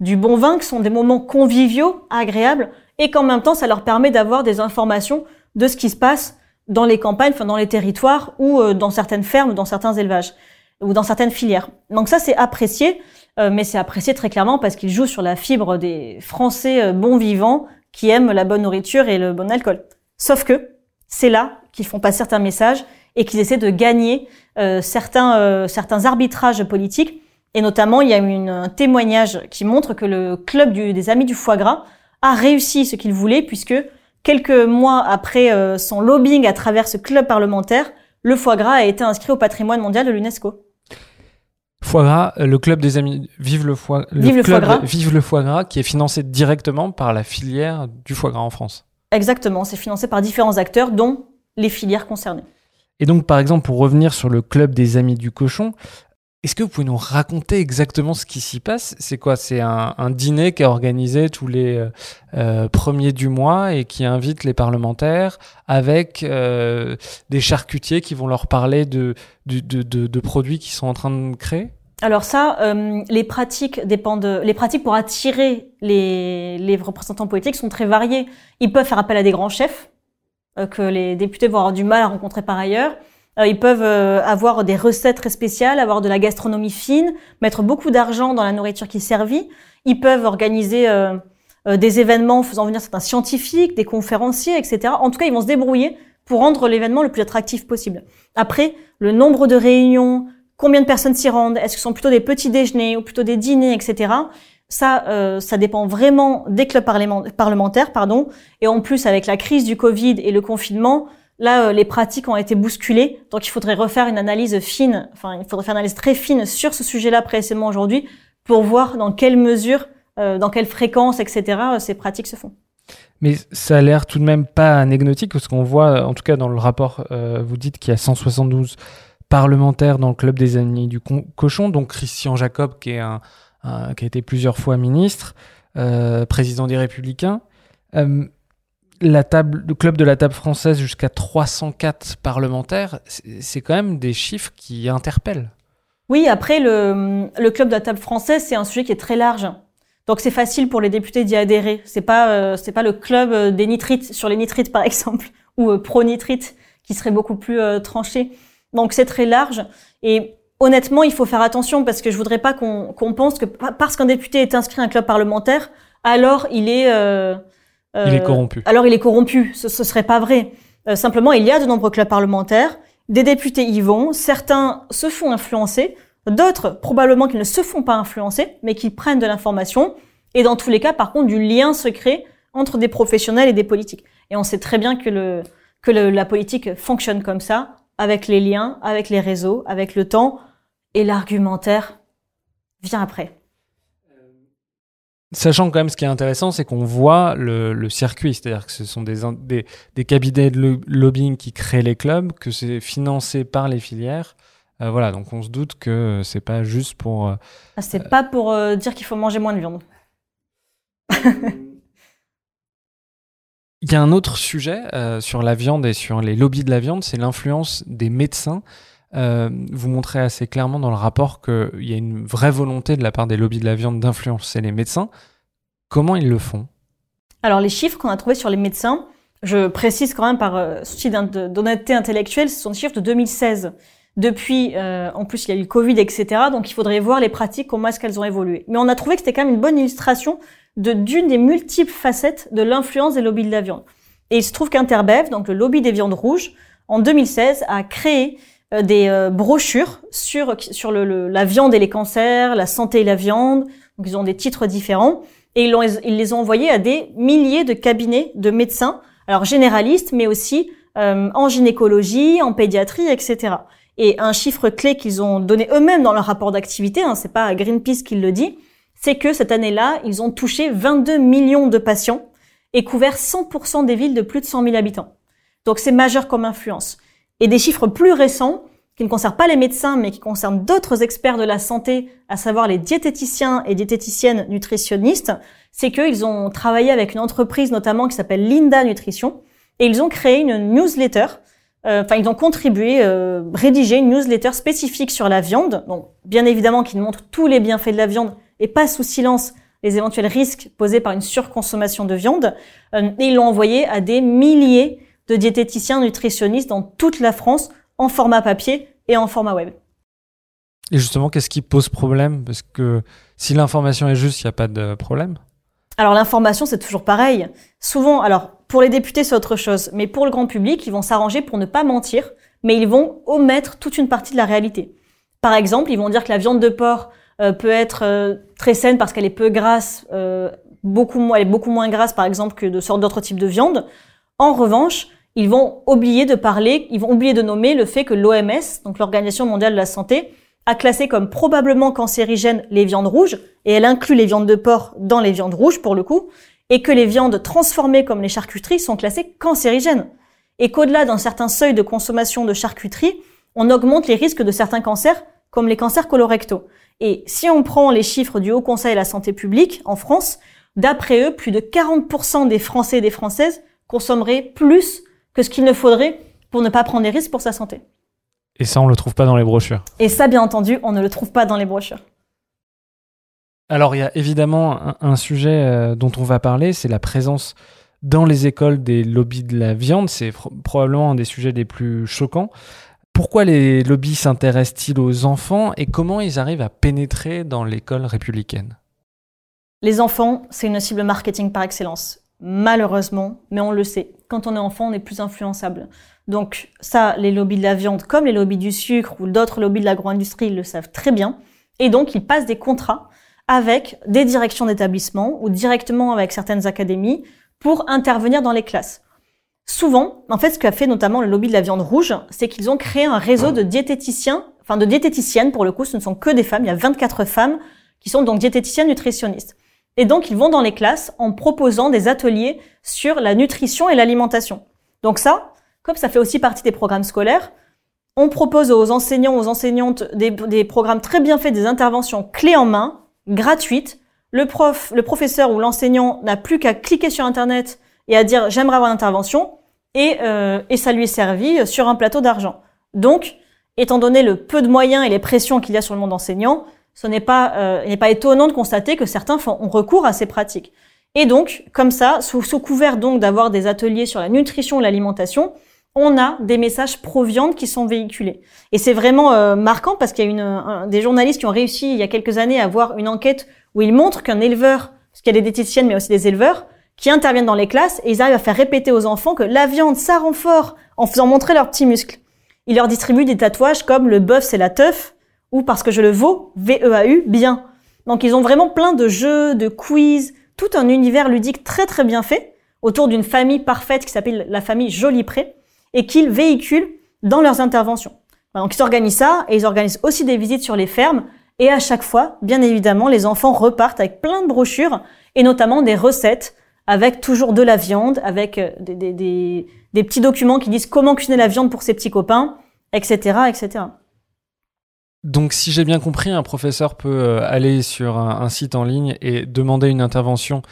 du bon vin, qui sont des moments conviviaux, agréables, et qu'en même temps, ça leur permet d'avoir des informations de ce qui se passe dans les campagnes, enfin dans les territoires ou euh, dans certaines fermes, dans certains élevages ou dans certaines filières. Donc ça, c'est apprécié, euh, mais c'est apprécié très clairement parce qu'il joue sur la fibre des Français bons vivants qui aiment la bonne nourriture et le bon alcool. Sauf que c'est là qu'ils font passer certains messages et qu'ils essaient de gagner euh, certains, euh, certains arbitrages politiques. Et notamment, il y a eu un témoignage qui montre que le club des Amis du foie gras a réussi ce qu'il voulait, puisque quelques mois après euh, son lobbying à travers ce club parlementaire, le foie gras a été inscrit au patrimoine mondial de l'UNESCO. Foie gras, le club des amis Vive le foie, Vive le foie gras. Vive le foie gras, qui est financé directement par la filière du foie gras en France. Exactement, c'est financé par différents acteurs, dont les filières concernées. Et donc, par exemple, pour revenir sur le club des amis du cochon, est-ce que vous pouvez nous raconter exactement ce qui s'y passe? C'est quoi? C'est un, dîner qui est organisé tous les euh, euh, premiers du mois et qui invite les parlementaires avec euh, des charcutiers qui vont leur parler de, produits qu'ils sont en train de créer? Alors ça, les pratiques dépendent. Les pratiques pour attirer les, représentants politiques sont très variées. Ils peuvent faire appel à des grands chefs, que les députés vont avoir du mal à rencontrer par ailleurs. Euh, ils peuvent euh, avoir des recettes très spéciales, avoir de la gastronomie fine, mettre beaucoup d'argent dans la nourriture qui est servie. Ils peuvent organiser des événements faisant venir certains scientifiques, des conférenciers, etc. En tout cas, ils vont se débrouiller pour rendre l'événement le plus attractif possible. Après, le nombre de réunions, combien de personnes s'y rendent, est-ce que ce sont plutôt des petits déjeuners ou plutôt des dîners, etc. Ça, euh, ça dépend vraiment des clubs parlementaires, pardon. Et en plus, avec la crise du Covid et le confinement, là, euh, les pratiques ont été bousculées. Donc, il faudrait refaire une analyse fine, enfin, il faudrait faire une analyse très fine sur ce sujet-là précisément aujourd'hui pour voir dans quelle mesure, euh, dans quelle fréquence, etc., ces pratiques se font. Mais ça a l'air tout de même pas anecdotique, parce qu'on voit, en tout cas dans le rapport, vous dites qu'il y a 172 parlementaires dans le club des amis du cochon, donc Christian Jacob, qui est un, euh, qui a été plusieurs fois ministre, euh, président des Républicains. Euh, la table, le club de la table française jusqu'à 304 parlementaires, c'est quand même des chiffres qui interpellent. Oui, après, le, le club de la table française, c'est un sujet qui est très large. Donc c'est facile pour les députés d'y adhérer. C'est pas c'est pas le club des nitrites sur les nitrites par [LAUGHS] exemple ou pro nitrites qui serait beaucoup plus tranché. Donc c'est très large et honnêtement, il faut faire attention parce que je voudrais pas qu'on pense que parce qu'un député est inscrit à un club parlementaire, alors il est euh, il est corrompu. Alors il est corrompu. Ce, ce serait pas vrai. Euh, simplement, il y a de nombreux clubs parlementaires. Des députés y vont. Certains se font influencer. D'autres, probablement, qu'ils ne se font pas influencer, mais qui prennent de l'information. Et dans tous les cas, par contre, du lien secret entre des professionnels et des politiques. Et on sait très bien que, le, que le, la politique fonctionne comme ça, avec les liens, avec les réseaux, avec le temps et l'argumentaire vient après. Sachant quand même ce qui est intéressant, c'est qu'on voit le, circuit, c'est-à-dire que ce sont des, des, cabinets de lobbying qui créent les clubs, que c'est financé par les filières. Euh, voilà, donc on se doute que c'est pas juste pour. Euh, ah, c'est pas pour euh, dire qu'il faut manger moins de viande. [LAUGHS] Il y a un autre sujet sur la viande et sur les lobbies de la viande, c'est l'influence des médecins euh, vous montrez assez clairement dans le rapport qu'il y a une vraie volonté de la part des lobbies de la viande d'influencer les médecins. Comment ils le font? Alors les chiffres qu'on a trouvés sur les médecins, je précise quand même par euh, souci d'honnêteté intellectuelle, ce sont des chiffres de 2016. Depuis, euh, en plus, il y a eu le Covid, etc. Donc, il faudrait voir les pratiques, comment est-ce qu'elles ont évolué. Mais on a trouvé que c'était quand même une bonne illustration d'une des multiples facettes de l'influence des lobbies de la viande. Et il se trouve qu'Interbev, donc le lobby des viandes rouges, en 2016, a créé des euh, brochures sur, sur le, la viande et les cancers, la santé et la viande. Donc, ils ont des titres différents. Et ils, ils les ont envoyés à des milliers de cabinets de médecins, alors généralistes, mais aussi euh, en gynécologie, en pédiatrie, etc. Et un chiffre clé qu'ils ont donné eux-mêmes dans leur rapport d'activité, hein, c'est pas Greenpeace qui le dit, c'est que cette année-là, ils ont touché 22 millions de patients et couvert 100% des villes de plus de 100 000 habitants. Donc c'est majeur comme influence et des chiffres plus récents qui ne concernent pas les médecins, mais qui concernent d'autres experts de la santé, à savoir les diététiciens et diététiciennes nutritionnistes, c'est qu'ils ont travaillé avec une entreprise notamment qui s'appelle Linda Nutrition, et ils ont créé une newsletter, euh, enfin ils ont contribué, euh, rédigé une newsletter spécifique sur la viande, donc bien évidemment qui montre tous les bienfaits de la viande et pas sous silence les éventuels risques posés par une surconsommation de viande, euh, et ils l'ont envoyé à des milliers de diététiciens nutritionnistes dans toute la France en format papier et en format web. Et justement, qu'est-ce qui pose problème? Parce que si l'information est juste, il n'y a pas de problème? Alors l'information, c'est toujours pareil. Souvent, alors pour les députés, c'est autre chose. Mais pour le grand public, ils vont s'arranger pour ne pas mentir, mais ils vont omettre toute une partie de la réalité. Par exemple, ils vont dire que la viande de porc euh, peut être euh, très saine parce qu'elle est peu grasse, euh, beaucoup, elle est beaucoup moins grasse, par exemple, que de sortes d'autres types de viande. En revanche, ils vont oublier de parler, ils vont oublier de nommer le fait que l'OMS, donc l'Organisation mondiale de la santé, a classé comme probablement cancérigènes les viandes rouges, et elle inclut les viandes de porc dans les viandes rouges pour le coup, et que les viandes transformées comme les charcuteries sont classées cancérigènes. Et qu'au-delà d'un certain seuil de consommation de charcuterie, on augmente les risques de certains cancers, comme les cancers colorectaux. Et si on prend les chiffres du Haut Conseil à la santé publique en France, d'après eux, plus de 40% des Français et des Françaises consommeraient plus que ce qu'il ne faudrait pour ne pas prendre des risques pour sa santé. Et ça, on ne le trouve pas dans les brochures. Et ça, bien entendu, on ne le trouve pas dans les brochures. Alors, il y a évidemment un, sujet euh, dont on va parler, c'est la présence dans les écoles des lobbies de la viande. C'est probablement un des sujets les plus choquants. Pourquoi les lobbies s'intéressent-ils aux enfants et comment ils arrivent à pénétrer dans l'école républicaine? Les enfants, c'est une cible marketing par excellence. Malheureusement, mais on le sait, quand on est enfant, on est plus influençable. Donc ça, les lobbies de la viande, comme les lobbies du sucre ou d'autres lobbies de l'agro-industrie, ils le savent très bien. Et donc, ils passent des contrats avec des directions d'établissement ou directement avec certaines académies pour intervenir dans les classes. Souvent, en fait, ce qu'a fait notamment le lobby de la viande rouge, c'est qu'ils ont créé un réseau de diététiciens, enfin de diététiciennes pour le coup, ce ne sont que des femmes, il y a 24 femmes qui sont donc diététiciennes nutritionnistes. Et donc, ils vont dans les classes en proposant des ateliers sur la nutrition et l'alimentation. Donc ça, comme ça fait aussi partie des programmes scolaires, on propose aux enseignants, aux enseignantes des, programmes très bien faits, des interventions clés en main, gratuites. Le prof, le professeur ou l'enseignant n'a plus qu'à cliquer sur Internet et à dire j'aimerais avoir une intervention et, euh, et ça lui est servi sur un plateau d'argent. Donc, étant donné le peu de moyens et les pressions qu'il y a sur le monde enseignant, ce n'est pas, euh, il n'est pas étonnant de constater que certains font, ont recours à ces pratiques. Et donc, comme ça, sous, sous couvert donc d'avoir des ateliers sur la nutrition et l'alimentation, on a des messages pro-viande qui sont véhiculés. Et c'est vraiment euh, marquant parce qu'il y a une, des journalistes qui ont réussi il y a quelques années à voir une enquête où ils montrent qu'un éleveur, parce qu'il y a des diététiciennes mais aussi des éleveurs, qui interviennent dans les classes et ils arrivent à faire répéter aux enfants que la viande, ça rend fort en faisant montrer leurs petits muscles. Ils leur distribuent des tatouages comme le bœuf c'est la teuf ou parce que je le vaux, V-E-A-U, bien. Donc ils ont vraiment plein de jeux, de quiz, tout un univers ludique très très bien fait autour d'une famille parfaite qui s'appelle la famille Jolipré et qu'ils véhiculent dans leurs interventions. Donc ils organisent ça et ils organisent aussi des visites sur les fermes et à chaque fois, bien évidemment, les enfants repartent avec plein de brochures et notamment des recettes avec toujours de la viande, avec euh, des, des, des, des, petits documents qui disent comment cuisiner la viande pour ses petits copains, etc., etc. Donc, si j'ai bien compris, un professeur peut euh, aller sur un, site en ligne et demander une intervention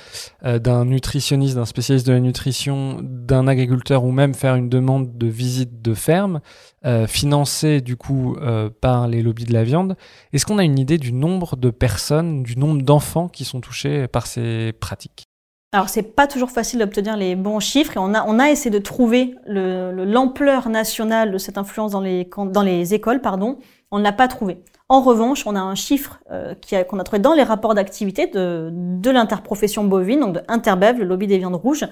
euh, d'un nutritionniste, d'un spécialiste de la nutrition, d'un agriculteur ou même faire une demande de visite de ferme, euh, financée du coup par les lobbies de la viande. Est-ce qu'on a une idée du nombre de personnes, du nombre d'enfants qui sont touchés par ces pratiques? Alors c'est pas toujours facile d'obtenir les bons chiffres et on a, on a essayé de trouver l'ampleur nationale de cette influence dans les, dans les écoles, pardon. On ne l'a pas trouvé. En revanche, on a un chiffre euh, qu'on a, trouvé dans les rapports d'activité de, l'interprofession bovine, donc de Interbev, le lobby des viandes rouges,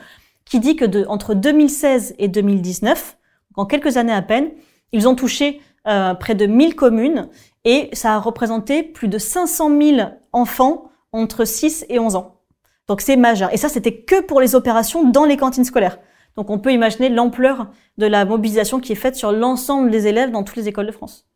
qui dit que entre 2016 et 2019, en quelques années à peine, ils ont touché euh, près de 1000 communes et ça a représenté plus de 500 000 enfants entre 6 et 11 ans. Donc c'est majeur. Et ça, c'était que pour les opérations dans les cantines scolaires. Donc on peut imaginer l'ampleur de la mobilisation qui est faite sur l'ensemble des élèves dans toutes les écoles de France.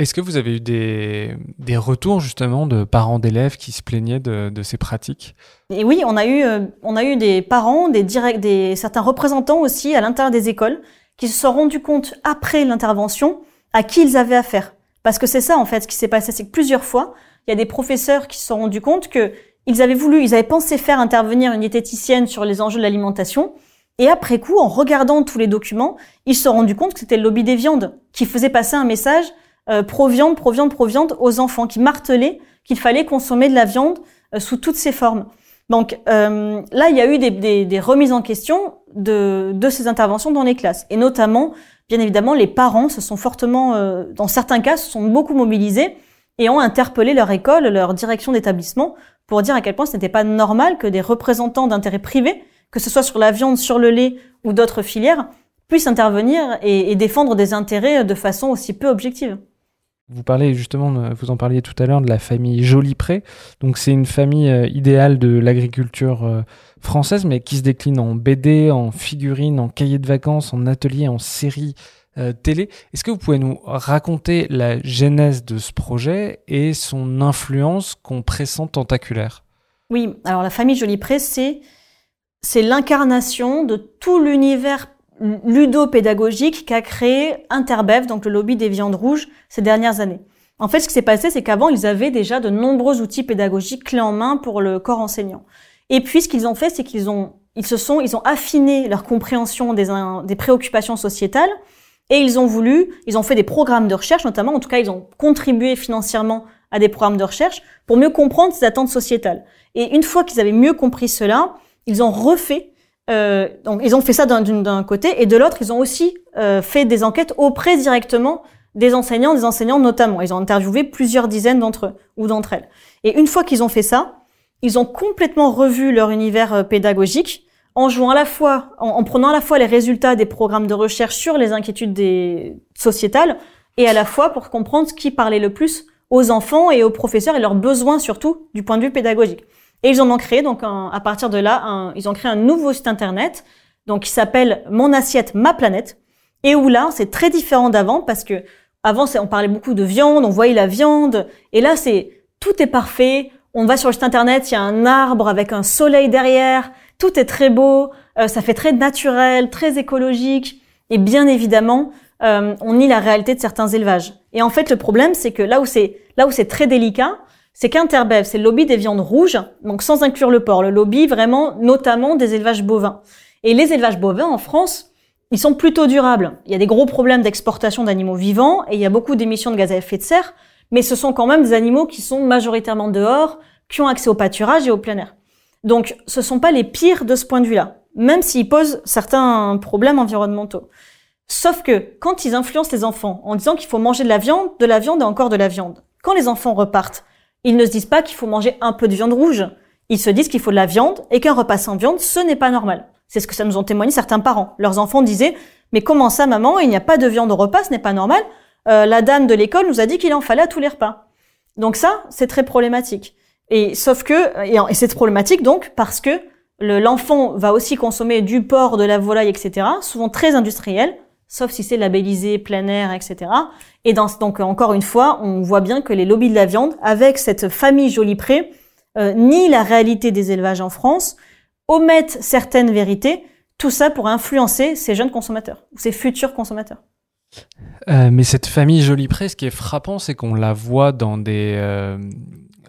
Est-ce que vous avez eu des, des retours justement de parents d'élèves qui se plaignaient de, de ces pratiques? Oui, on a eu, euh, on a eu des parents, des, direct, des certains représentants aussi à l'intérieur des écoles qui se sont rendus compte après l'intervention à qui ils avaient affaire. Parce que c'est ça en fait ce qui s'est passé, c'est que plusieurs fois, il y a des professeurs qui se sont rendus compte que ils avaient voulu, ils avaient pensé faire intervenir une diététicienne sur les enjeux de l'alimentation. Et après coup, en regardant tous les documents, ils se sont rendus compte que c'était le lobby des viandes qui faisait passer un message euh, pro-viande, pro-viande, pro-viande aux enfants, qui martelait qu'il fallait consommer de la viande euh, sous toutes ses formes. Donc euh, là, il y a eu des, des, des remises en question de, de, ces interventions dans les classes. Et notamment, bien évidemment, les parents se sont fortement, euh, dans certains cas, se sont beaucoup mobilisés et ont interpellé leur école, leur direction d'établissement pour dire à quel point ce n'était pas normal que des représentants d'intérêts privés que ce soit sur la viande, sur le lait ou d'autres filières, puissent intervenir et, défendre des intérêts de façon aussi peu objective. Vous parlez justement, vous en parliez tout à l'heure de la famille Jolipré. Donc c'est une famille euh, idéale de l'agriculture euh, française, mais qui se décline en BD, en figurines, en cahiers de vacances, en ateliers, en séries euh, télé. Est-ce que vous pouvez nous raconter la genèse de ce projet et son influence qu'on pressent tentaculaire? Oui, alors la famille Jolipré, c'est c'est l'incarnation de tout l'univers ludo-pédagogique qu'a créé Interbev, donc le lobby des viandes rouges, ces dernières années. En fait, ce qui s'est passé, c'est qu'avant, ils avaient déjà de nombreux outils pédagogiques clés en main pour le corps enseignant. Et puis, ce qu'ils ont fait, c'est qu'ils ont, ils se sont, ils ont affiné leur compréhension des, des préoccupations sociétales et ils ont voulu, ils ont fait des programmes de recherche, notamment, en tout cas, ils ont contribué financièrement à des programmes de recherche pour mieux comprendre ces attentes sociétales. Et une fois qu'ils avaient mieux compris cela, ils ont refait euh, donc ils ont fait ça d'un côté et de l'autre ils ont aussi euh, fait des enquêtes auprès directement des enseignants, des enseignants notamment. Ils ont interviewé plusieurs dizaines d'entre eux ou d'entre elles. Et une fois qu'ils ont fait ça, ils ont complètement revu leur univers euh, pédagogique en jouant à la fois, en, prenant à la fois les résultats des programmes de recherche sur les inquiétudes des sociétales et à la fois pour comprendre ce qui parlait le plus aux enfants et aux professeurs et leurs besoins surtout du point de vue pédagogique. Et ils en ont créé, donc à partir de là, un, ils ont créé un nouveau site internet, donc qui s'appelle Mon assiette, ma planète, et où là, c'est très différent d'avant parce que avant, on parlait beaucoup de viande, on voyait la viande, et là, c'est tout est parfait. On va sur le site internet, il y a un arbre avec un soleil derrière, tout est très beau, euh, ça fait très naturel, très écologique, et bien évidemment, euh, on nie la réalité de certains élevages. Et en fait, le problème, c'est que là où c'est là où c'est très délicat, c'est qu'Interbev, c'est le lobby des viandes rouges, donc sans inclure le porc, le lobby vraiment notamment des élevages bovins. Et les élevages bovins en France, ils sont plutôt durables. Il y a des gros problèmes d'exportation d'animaux vivants et il y a beaucoup d'émissions de gaz à effet de serre, mais ce sont quand même des animaux qui sont majoritairement dehors, qui ont accès au pâturage et au plein air. Donc ce sont pas les pires de ce point de vue-là, même s'ils posent certains problèmes environnementaux. Sauf que quand ils influencent les enfants en disant qu'il faut manger de la viande, de la viande et encore de la viande, quand les enfants repartent ils ne se disent pas qu'il faut manger un peu de viande rouge. Ils se disent qu'il faut de la viande et qu'un repas sans viande, ce n'est pas normal. C'est ce que ça nous ont témoigné certains parents. Leurs enfants disaient, mais comment ça, maman, il n'y a pas de viande au repas, ce n'est pas normal. Euh, la dame de l'école nous a dit qu'il en fallait à tous les repas. Donc ça, c'est très problématique. Et sauf que, et, c'est problématique donc parce que l'enfant va aussi consommer du porc, de la volaille, etc., souvent très industriel, sauf si c'est labellisé plein air, etc. Et donc encore une fois, on voit bien que les lobbies de la viande, avec cette famille Jolipré, euh, nient la réalité des élevages en France, omettent certaines vérités, tout ça pour influencer ces jeunes consommateurs, ou ces futurs consommateurs. Euh, mais cette famille Jolipré, ce qui est frappant, c'est qu'on la voit dans des, euh,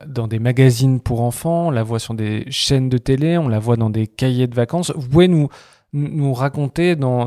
dans des magazines pour enfants, on la voit sur des chaînes de télé, on la voit dans des cahiers de vacances. Vous pouvez nous, nous raconter dans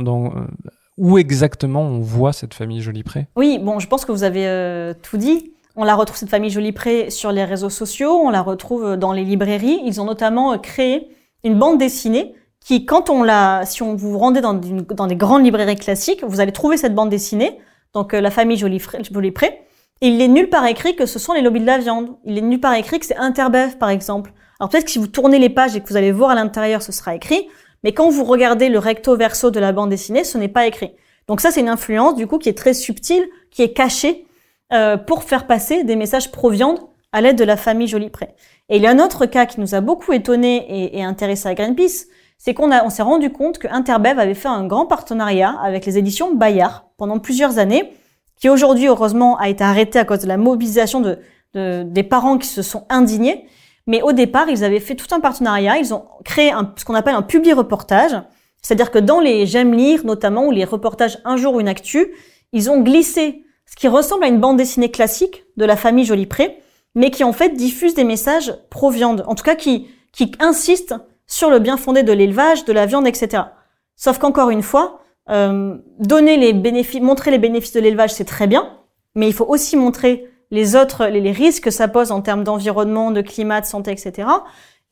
où exactement on voit cette famille Jolipré? Oui, bon, je pense que vous avez euh, tout dit. On la retrouve, cette famille Jolipré, sur les réseaux sociaux, on la retrouve euh, dans les librairies. Ils ont notamment euh, créé une bande dessinée qui, quand on la, si on vous rendez dans, dans des grandes librairies classiques, vous allez trouver cette bande dessinée, donc la famille Jolipré. Et il est nulle part écrit que ce sont les lobbies de la viande. Il est nulle part écrit que c'est Interbev, par exemple. Alors peut-être que si vous tournez les pages et que vous allez voir à l'intérieur, ce sera écrit. Mais quand vous regardez le recto verso de la bande dessinée, ce n'est pas écrit. Donc ça, c'est une influence du coup qui est très subtile, qui est cachée euh, pour faire passer des messages pro-viande à l'aide de la famille Jolipré. Et il y a un autre cas qui nous a beaucoup étonné et, et intéressé à Greenpeace, c'est qu'on on s'est rendu compte que Interbev avait fait un grand partenariat avec les éditions Bayard pendant plusieurs années, qui aujourd'hui heureusement a été arrêté à cause de la mobilisation de, de, des parents qui se sont indignés. Mais au départ, ils avaient fait tout un partenariat. Ils ont créé un, ce qu'on appelle un public reportage. C'est-à-dire que dans les J'aime lire, notamment, ou les reportages Un jour, une actu, ils ont glissé ce qui ressemble à une bande dessinée classique de la famille Jolipré, mais qui en fait diffuse des messages pro-viande. En tout cas, qui, qui insistent sur le bien fondé de l'élevage, de la viande, etc. Sauf qu'encore une fois, euh, donner les bénéfices, montrer les bénéfices de l'élevage, c'est très bien, mais il faut aussi montrer les autres, les, risques que ça pose en termes d'environnement, de climat, de santé, etc.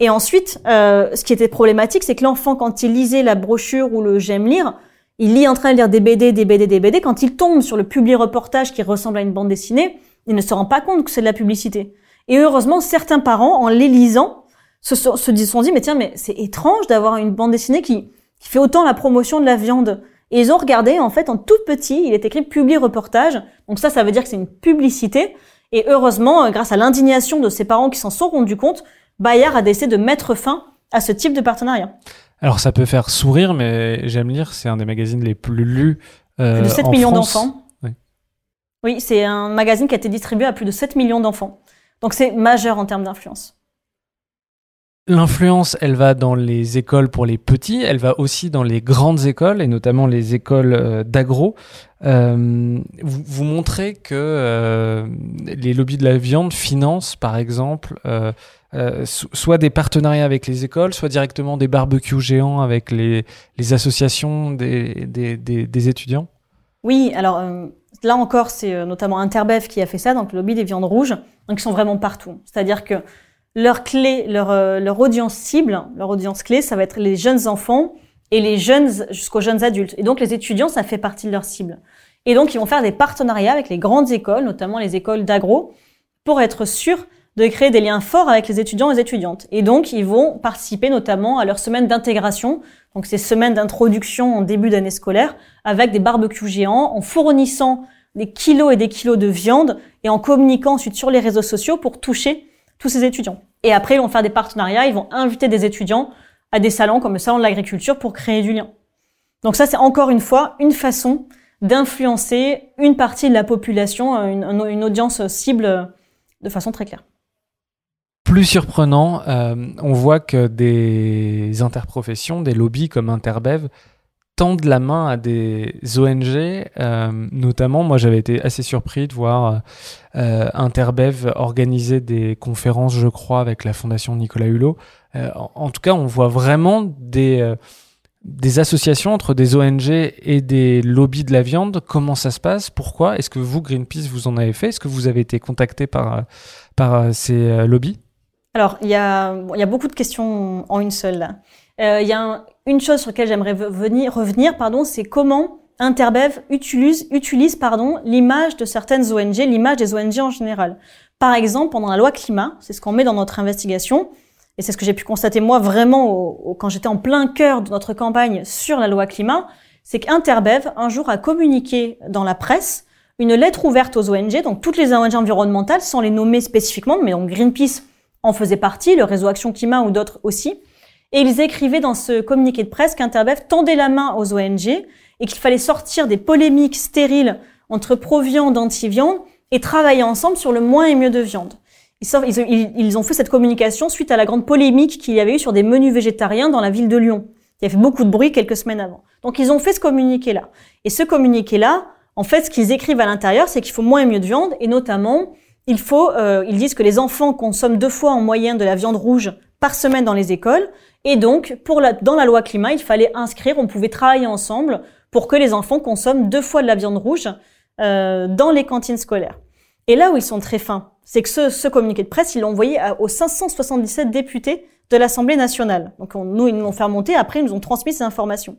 Et ensuite, euh, ce qui était problématique, c'est que l'enfant, quand il lisait la brochure ou le j'aime lire, il lit en train de lire des BD, des BD, des BD. Quand il tombe sur le public reportage qui ressemble à une bande dessinée, il ne se rend pas compte que c'est de la publicité. Et heureusement, certains parents, en les lisant, se, sont- se sont dit, mais tiens, mais c'est étrange d'avoir une bande dessinée qui, qui fait autant la promotion de la viande. Et ils ont regardé, en fait, en tout petit, il est écrit publi reportage. Donc ça, ça veut dire que c'est une publicité. Et heureusement, euh, grâce à l'indignation de ses parents qui s'en sont rendus compte, Bayard a décidé de mettre fin à ce type de partenariat. Alors ça peut faire sourire, mais j'aime lire, c'est un des magazines les plus lus euh, Plus de 7 en millions d'enfants. Oui. Oui, c'est un magazine qui a été distribué à plus de 7 millions d'enfants. Donc c'est majeur en termes d'influence. L'influence, elle va dans les écoles pour les petits, elle va aussi dans les grandes écoles, et notamment les écoles euh, d'agro. Euh, vous, montrez que euh, les lobbies de la viande financent, par exemple, so- soit des partenariats avec les écoles, soit directement des barbecues géants avec les, associations des, étudiants? Oui, alors là encore, c'est notamment Interbev qui a fait ça, donc le lobby des viandes rouges. Donc ils sont vraiment partout. C'est-à-dire que leur clé, leur, euh, leur audience cible, leur audience clé, ça va être les jeunes enfants et les jeunes jusqu'aux jeunes adultes. Et donc les étudiants, ça fait partie de leur cible. Et donc ils vont faire des partenariats avec les grandes écoles, notamment les écoles d'agro, pour être sûrs de créer des liens forts avec les étudiants et les étudiantes. Et donc ils vont participer notamment à leur semaine d'intégration, donc ces semaines d'introduction en début d'année scolaire, avec des barbecues géants, en fournissant des kilos et des kilos de viande et en communiquant ensuite sur les réseaux sociaux pour toucher tous ces étudiants. Et après, ils vont faire des partenariats, ils vont inviter des étudiants à des salons comme le salon de l'agriculture pour créer du lien. Donc ça, c'est encore une fois une façon d'influencer une partie de la population, euh, une, audience cible euh, de façon très claire. Plus surprenant, euh, on voit que des interprofessions, des lobbies comme Interbev, tendent la main à des ONG. euh, notamment, moi j'avais été assez surpris de voir euh, Interbev organiser des conférences, je crois, avec la Fondation Nicolas Hulot. Euh, en, tout cas, on voit vraiment des, euh, associations entre des ONG et des lobbies de la viande. Comment ça se passe? Pourquoi? Est-ce que vous, Greenpeace, vous en avez fait? Est-ce que vous avez été contacté par, euh, euh, ces euh, lobbies? Alors, il y a, il y a beaucoup de questions en une seule là. Euh, il y a un- une chose sur laquelle j'aimerais ve- venir, revenir, pardon, c'est comment Interbev utilise, utilise pardon, l'image de certaines ONG, l'image des ONG en général. Par exemple, pendant la loi climat, c'est ce qu'on met dans notre investigation, et c'est ce que j'ai pu constater moi vraiment au- au- quand j'étais en plein cœur de notre campagne sur la loi climat, c'est qu'Interbev, un jour, a communiqué dans la presse une lettre ouverte aux ONG, donc toutes les ONG environnementales, sans les nommer spécifiquement, mais donc Greenpeace en faisait partie, le réseau Action Climat ou d'autres aussi. Et ils écrivaient dans ce communiqué de presse qu'Interbev tendait la main aux ONG et qu'il fallait sortir des polémiques stériles entre pro-viande, anti-viande et travailler ensemble sur le moins et mieux de viande. Ils, ont fait cette communication suite à la grande polémique qu'il y avait eu sur des menus végétariens dans la ville de Lyon, qui a fait beaucoup de bruit quelques semaines avant. Donc ils ont fait ce communiqué-là. Et ce communiqué-là, en fait, ce qu'ils écrivent à l'intérieur, c'est qu'il faut moins et mieux de viande, et notamment, il faut, euh, ils disent que les enfants consomment deux fois en moyenne de la viande rouge par semaine dans les écoles, et donc, pour la, dans la loi climat, il fallait inscrire, on pouvait travailler ensemble pour que les enfants consomment deux fois de la viande rouge euh, dans les cantines scolaires. Et là où ils sont très fins, c'est que ce, ce communiqué de presse, ils l'ont envoyé aux 577 députés de l'Assemblée nationale. Donc on- nous, ils nous l'ont fait remonter, après ils nous ont transmis ces informations.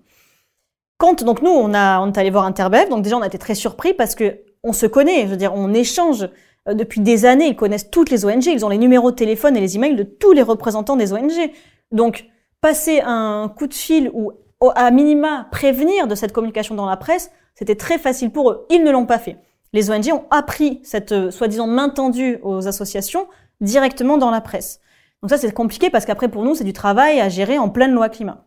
Quand donc nous, on, a, on est allé voir Interbev, donc déjà on a été très surpris parce que on se connaît, je veux dire, on échange euh, depuis des années, ils connaissent toutes les ONG, ils ont les numéros de téléphone et les emails de tous les représentants des ONG. Donc passer un coup de fil ou à minima prévenir de cette communication dans la presse, c'était très facile pour eux. Ils ne l'ont pas fait. Les ONG ont appris cette euh, soi-disant main tendue aux associations directement dans la presse. Donc ça c'est compliqué parce qu'après pour nous c'est du travail à gérer en pleine loi climat.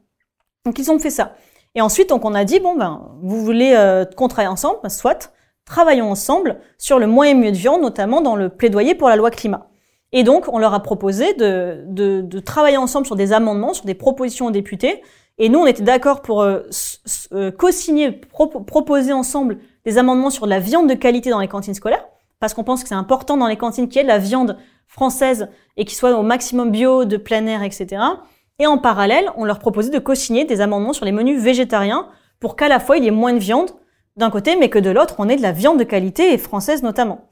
Donc ils ont fait ça. Et ensuite donc on a dit bon ben vous voulez euh, qu'on travaille ensemble, soit travaillons ensemble sur le et mieux de viande, notamment dans le plaidoyer pour la loi climat. Et donc, on leur a proposé de, de, de travailler ensemble sur des amendements, sur des propositions aux députés. Et nous, on était d'accord pour euh, euh, co-signer, pro- proposer ensemble des amendements sur de la viande de qualité dans les cantines scolaires, parce qu'on pense que c'est important dans les cantines qu'il y ait de la viande française et qui soit au maximum bio, de plein air, etc. Et en parallèle, on leur proposait de co-signer des amendements sur les menus végétariens pour qu'à la fois il y ait moins de viande d'un côté, mais que de l'autre, on ait de la viande de qualité et française notamment.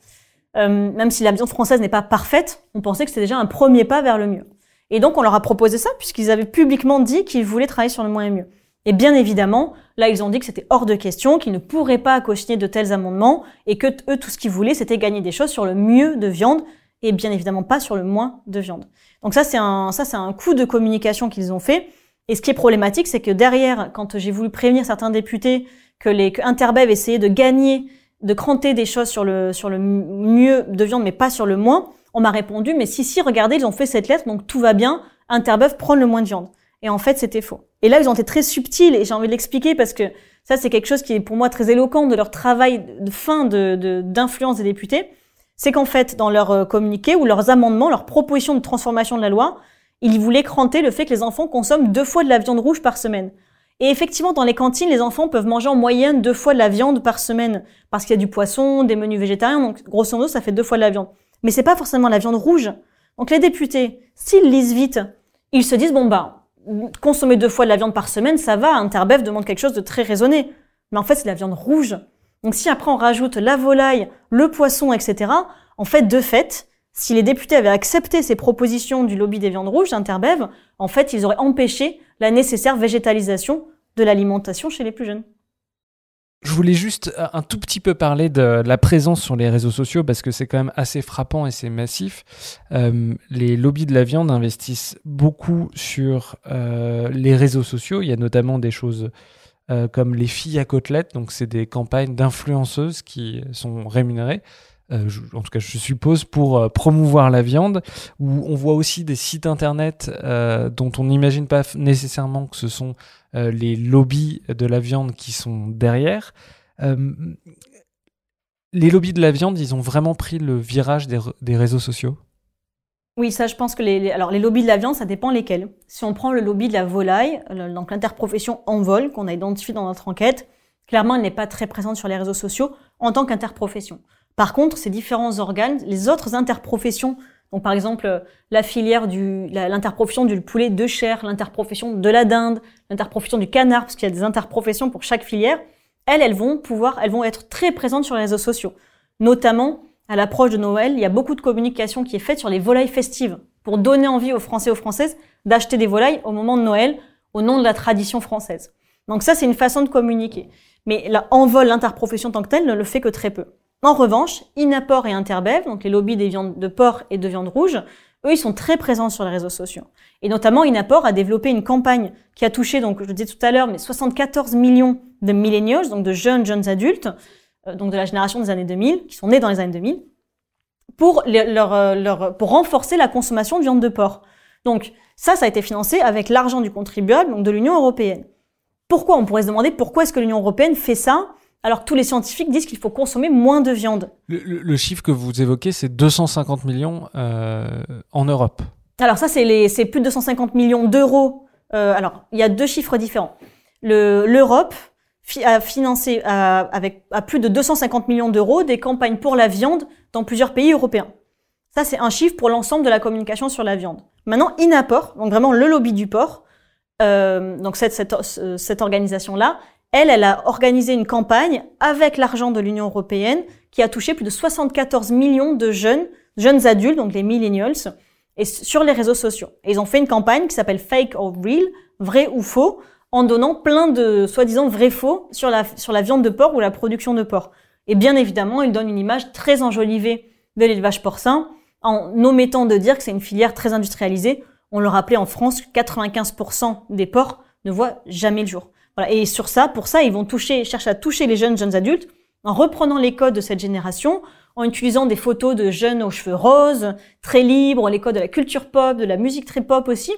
Euh, même si la viande française n'est pas parfaite, on pensait que c'était déjà un premier pas vers le mieux. Et donc, on leur a proposé ça, puisqu'ils avaient publiquement dit qu'ils voulaient travailler sur le moins et mieux. Et bien évidemment, là, ils ont dit que c'était hors de question, qu'ils ne pourraient pas cautionner de tels amendements, et que eux, tout ce qu'ils voulaient, c'était gagner des choses sur le mieux de viande. et bien évidemment pas sur le moins de viande. Donc ça, c'est un, ça, c'est un coup de communication qu'ils ont fait. Et ce qui est problématique, c'est que derrière, quand j'ai voulu prévenir certains députés que les que Interbev essayait de gagner, de cranter des choses sur le sur le mieux de viande, mais pas sur le moins, on m'a répondu, mais si si, regardez, ils ont fait cette lettre, donc tout va bien. Interbev prend le moins de viande. Et en fait, c'était faux. Et là, ils ont été très subtils, et j'ai envie de l'expliquer parce que ça, c'est quelque chose qui est pour moi très éloquent de leur travail de fin de d'influence des députés c'est qu'en fait, dans leur euh, communiqué ou leurs amendements, leurs propositions de transformation de la loi, ils voulaient cranter le fait que les enfants consomment deux fois de la viande rouge par semaine. Et effectivement, dans les cantines, les enfants peuvent manger en moyenne deux fois de la viande par semaine, parce qu'il y a du poisson, des menus végétariens, donc grosso modo, ça fait deux fois de la viande. Mais c'est pas forcément la viande rouge. Donc les députés, s'ils lisent vite, ils se disent, bon bah, consommer deux fois de la viande par semaine, ça va, Interbev demande quelque chose de très raisonné. Mais en fait, c'est la viande rouge. Donc si après on rajoute la volaille, le poisson, etc., en fait, de fait, si les députés avaient accepté ces propositions du lobby des viandes rouges, Interbev, en fait, ils auraient empêché la nécessaire végétalisation de l'alimentation chez les plus jeunes. Je voulais juste un tout petit peu parler de la présence sur les réseaux sociaux parce que c'est quand même assez frappant et c'est massif. Euh, les lobbies de la viande investissent beaucoup sur euh, les réseaux sociaux. Il y a notamment des choses euh, comme les filles à côtelettes. Donc, c'est des campagnes d'influenceuses qui sont rémunérées. Euh, en tout cas, je suppose, pour euh, promouvoir la viande, où on voit aussi des sites internet dont on n'imagine pas nécessairement que ce sont les lobbies de la viande qui sont derrière. les lobbies de la viande, ils ont vraiment pris le virage des réseaux sociaux? Oui, ça, je pense que les, alors les lobbies de la viande, ça dépend lesquels. Si on prend le lobby de la volaille, donc l'interprofession en vol qu'on a identifié dans notre enquête, clairement, elle n'est pas très présente sur les réseaux sociaux en tant qu'interprofession. Par contre, ces différents organes, les autres interprofessions, donc par exemple la filière du, l'interprofession du poulet de chair, l'interprofession de la dinde, l'interprofession du canard, parce qu'il y a des interprofessions pour chaque filière, elles, elles vont pouvoir, elles vont être très présentes sur les réseaux sociaux, notamment à l'approche de Noël, il y a beaucoup de communication qui est faite sur les volailles festives pour donner envie aux Français et aux Françaises d'acheter des volailles au moment de Noël au nom de la tradition française. Donc ça, c'est une façon de communiquer. Mais là, en vol, l'interprofession tant que telle ne le fait que très peu. En revanche, Inaport et Interbev, donc les lobbies des viandes de porc et de viande rouge, eux, ils sont très présents sur les réseaux sociaux. Et notamment, Inaport a développé une campagne qui a touché, donc je le disais tout à l'heure, mais 74 millions de millennials, donc de jeunes, jeunes adultes, euh, donc de la génération des années 2000, qui sont nés dans les années 2000, pour, leur, euh, leur, pour renforcer la consommation de viande de porc. Donc ça, ça a été financé avec l'argent du contribuable, donc de l'Union européenne. Pourquoi? On pourrait se demander pourquoi est-ce que l'Union européenne fait ça alors que tous les scientifiques disent qu'il faut consommer moins de viande. Le, le, chiffre que vous évoquez, c'est 250 millions euh, en Europe. Alors ça, c'est plus de 250 millions d'euros. Euh, alors, il y a deux chiffres différents. L'Europe, a financé à, avec à plus de 250 millions d'euros des campagnes pour la viande dans plusieurs pays européens. Ça, c'est un chiffre pour l'ensemble de la communication sur la viande. Maintenant, Inaport, donc vraiment le lobby du porc, euh, donc cette, cette, cette organisation-là, elle, elle a organisé une campagne avec l'argent de l'Union européenne qui a touché plus de 74 millions de jeunes, jeunes adultes, donc les millennials, et sur les réseaux sociaux. Et ils ont fait une campagne qui s'appelle Fake or Real, vrai ou faux, en donnant plein de soi-disant vrais faux sur la, sur la viande de porc ou la production de porc. Et bien évidemment, il donne une image très enjolivée de l'élevage porcin, en omettant de dire que c'est une filière très industrialisée. On le rappelait en France, 95% des porcs ne voient jamais le jour. Voilà. Et sur ça, pour ça, ils vont toucher, chercher à toucher les jeunes, jeunes adultes en reprenant les codes de cette génération, en utilisant des photos de jeunes aux cheveux roses, très libres, les codes de la culture pop, de la musique très pop aussi,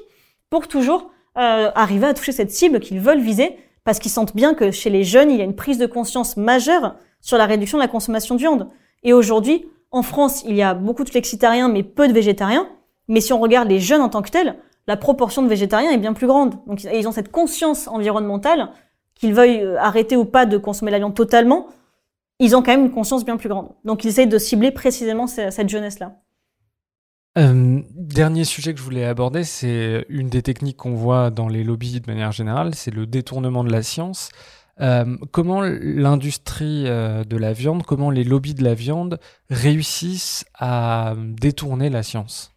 pour toujours euh, arriver à toucher cette cible qu'ils veulent viser parce qu'ils sentent bien que chez les jeunes, il y a une prise de conscience majeure sur la réduction de la consommation de viande. Et aujourd'hui, en France, il y a beaucoup de flexitariens, mais peu de végétariens. Mais si on regarde les jeunes en tant que tels, la proportion de végétariens est bien plus grande. Donc ils ont cette conscience environnementale, qu'ils veuillent euh, arrêter ou pas de consommer la viande totalement, ils ont quand même une conscience bien plus grande. Donc ils essayent de cibler précisément cette jeunesse-là. Euh, dernier sujet que je voulais aborder, c'est une des techniques qu'on voit dans les lobbies de manière générale, c'est le détournement de la science. Euh, comment l'industrie de la viande, comment les lobbies de la viande réussissent à détourner la science?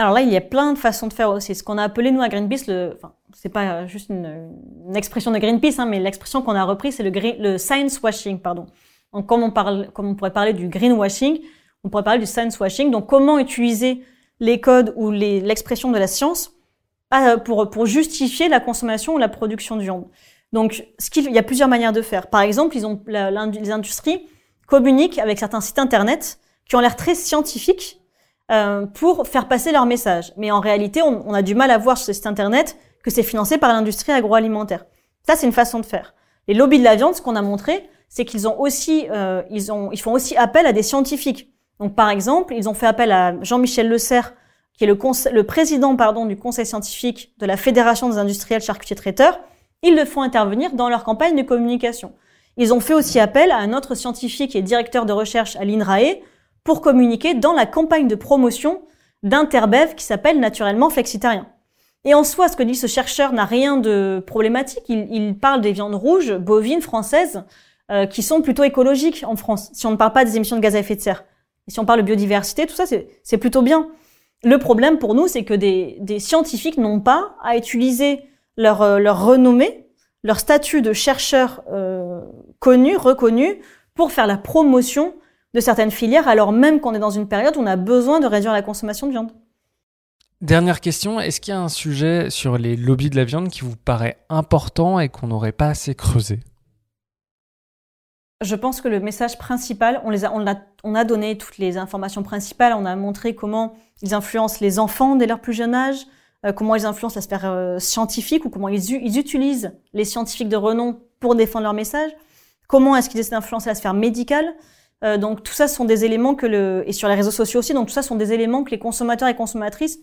Alors là, il y a plein de façons de faire aussi. Ce qu'on a appelé nous à Greenpeace, le, enfin, c'est pas juste une, expression de Greenpeace, hein, mais l'expression qu'on a repris, c'est le, le science washing, pardon. Comme on pourrait parler du greenwashing, On pourrait parler du science washing, donc comment utiliser les codes ou l'expression de la science euh, pour, justifier la consommation ou la production de viande. Donc, il y a plusieurs manières de faire. Par exemple, ils ont, les industries communiquent avec certains sites internet qui ont l'air très scientifiques euh, pour faire passer leur message. Mais en réalité, on, on, a du mal à voir sur ces sites internet que c'est financé par l'industrie agroalimentaire. Ça, c'est une façon de faire. Les lobbies de la viande, ce qu'on a montré, c'est qu'ils ont aussi, euh, ils ont, ils font aussi appel à des scientifiques. Donc, par exemple, ils ont fait appel à Jean-Michel Le Serre, qui est le, le président, pardon, du conseil scientifique de la Fédération des industriels charcutiers traiteurs. Ils le font intervenir dans leur campagne de communication. Ils ont fait aussi appel à un autre scientifique et directeur de recherche à l'INRAE pour communiquer dans la campagne de promotion d'Interbev qui s'appelle naturellement Flexitarien. Et en soi, ce que dit ce chercheur n'a rien de problématique. Il, parle des viandes rouges, bovines, françaises, euh, qui sont plutôt écologiques en France, si on ne parle pas des émissions de gaz à effet de serre. Et si on parle de biodiversité, tout ça, c'est plutôt bien. Le problème pour nous, c'est que des, des scientifiques n'ont pas à utiliser leur, euh, renommée, leur statut de chercheur euh, connu, reconnu, pour faire la promotion de certaines filières, alors même qu'on est dans une période où on a besoin de réduire la consommation de viande. Dernière question, est-ce qu'il y a un sujet sur les lobbies de la viande qui vous paraît important et qu'on n'aurait pas assez creusé? Je pense que le message principal, on, les a, on, a, on a donné toutes les informations principales, on a montré comment ils influencent les enfants dès leur plus jeune âge, euh, comment ils influencent la sphère euh, scientifique ou comment ils, ils, utilisent les scientifiques de renom pour défendre leur message, comment est-ce qu'ils essaient d'influencer la sphère médicale, euh, donc tout ça sont des éléments que le et sur les réseaux sociaux aussi. Donc tout ça sont des éléments que les consommateurs et consommatrices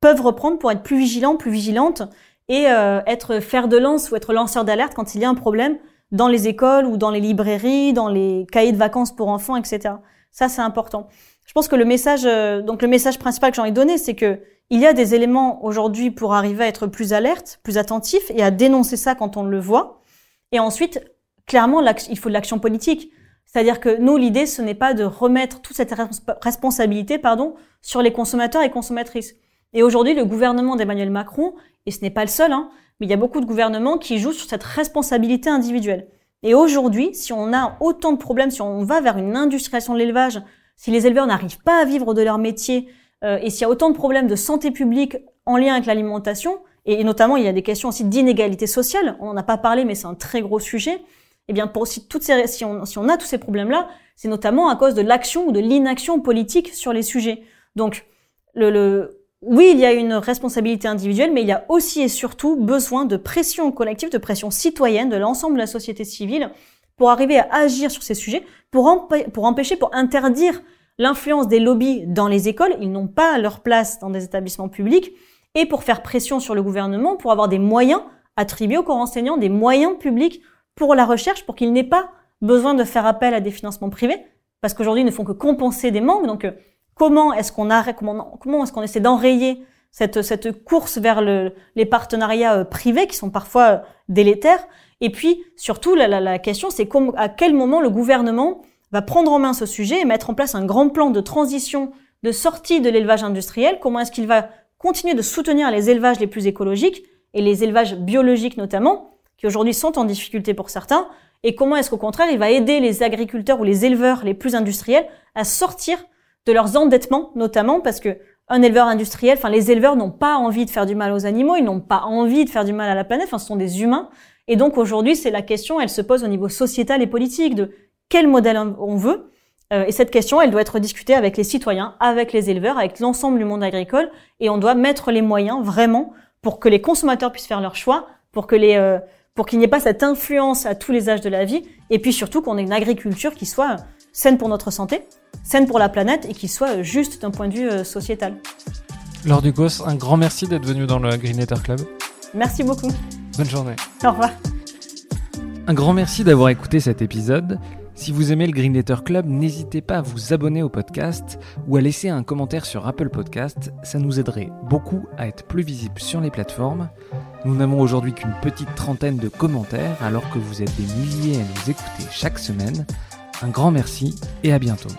peuvent reprendre pour être plus vigilants, plus vigilantes et euh, être fer de lance ou être lanceur d'alerte quand il y a un problème dans les écoles ou dans les librairies, dans les cahiers de vacances pour enfants, etc. Ça, c'est important. Je pense que le message, euh, donc le message principal que j'ai envie de donner, c'est que il y a des éléments aujourd'hui pour arriver à être plus alerte, plus attentif et à dénoncer ça quand on le voit. Et ensuite, clairement, il faut de l'action politique. C'est-à-dire que nous, l'idée, ce n'est pas de remettre toute cette responsabilité, pardon, sur les consommateurs et consommatrices. Et aujourd'hui, le gouvernement d'Emmanuel Macron, et ce n'est pas le seul, hein, mais il y a beaucoup de gouvernements qui jouent sur cette responsabilité individuelle. Et aujourd'hui, si on a autant de problèmes, si on va vers une industrialisation de l'élevage, si les éleveurs n'arrivent pas à vivre de leur métier, euh, et s'il y a autant de problèmes de santé publique en lien avec l'alimentation, et, notamment il y a des questions aussi d'inégalité sociale, on n'en a pas parlé, mais c'est un très gros sujet, eh bien pour toutes ces, si, on, si on a tous ces problèmes-là, c'est notamment à cause de l'action ou de l'inaction politique sur les sujets. Donc le oui, il y a une responsabilité individuelle, mais il y a aussi et surtout besoin de pression collective, de pression citoyenne de l'ensemble de la société civile pour arriver à agir sur ces sujets, pour, pour empêcher, pour interdire l'influence des lobbies dans les écoles. Ils n'ont pas leur place dans des établissements publics et pour faire pression sur le gouvernement, pour avoir des moyens attribués aux corps enseignants, des moyens publics pour la recherche, pour qu'ils n'aient pas besoin de faire appel à des financements privés, parce qu'aujourd'hui, ils ne font que compenser des manques. Donc, euh, comment est-ce qu'on arrête, comment, est-ce qu'on essaie d'enrayer cette, cette course vers le, les partenariats euh, privés qui sont parfois euh, délétères? Et puis, surtout, la, la question, c'est à quel moment le gouvernement va prendre en main ce sujet et mettre en place un grand plan de transition, de sortie de l'élevage industriel? Comment est-ce qu'il va continuer de soutenir les élevages les plus écologiques et les élevages biologiques notamment, qui aujourd'hui sont en difficulté pour certains, et comment est-ce qu'au contraire il va aider les agriculteurs ou les éleveurs les plus industriels à sortir de leurs endettements, notamment parce que un éleveur industriel, enfin les éleveurs n'ont pas envie de faire du mal aux animaux, ils n'ont pas envie de faire du mal à la planète, enfin ce sont des humains. Et donc aujourd'hui, c'est la question, elle se pose au niveau sociétal et politique de quel modèle on veut. Euh, et cette question, elle doit être discutée avec les citoyens, avec les éleveurs, avec l'ensemble du monde agricole, et on doit mettre les moyens vraiment pour que les consommateurs puissent faire leur choix, pour que les euh, pour qu'il n'y ait pas cette influence à tous les âges de la vie, et puis surtout qu'on ait une agriculture qui soit saine pour notre santé, saine pour la planète et qui soit juste d'un point de vue euh, sociétal. Laure Ducos, un grand merci d'être venu dans le Greenetter Club. Merci beaucoup. Bonne journée. Au revoir. Un grand merci d'avoir écouté cet épisode. Si vous aimez le Greenetter Club, n'hésitez pas à vous abonner au podcast ou à laisser un commentaire sur Apple Podcast. Ça nous aiderait beaucoup à être plus visible sur les plateformes. Nous n'avons aujourd'hui qu'une petite trentaine de commentaires alors que vous êtes des milliers à nous écouter chaque semaine. Un grand merci et à bientôt.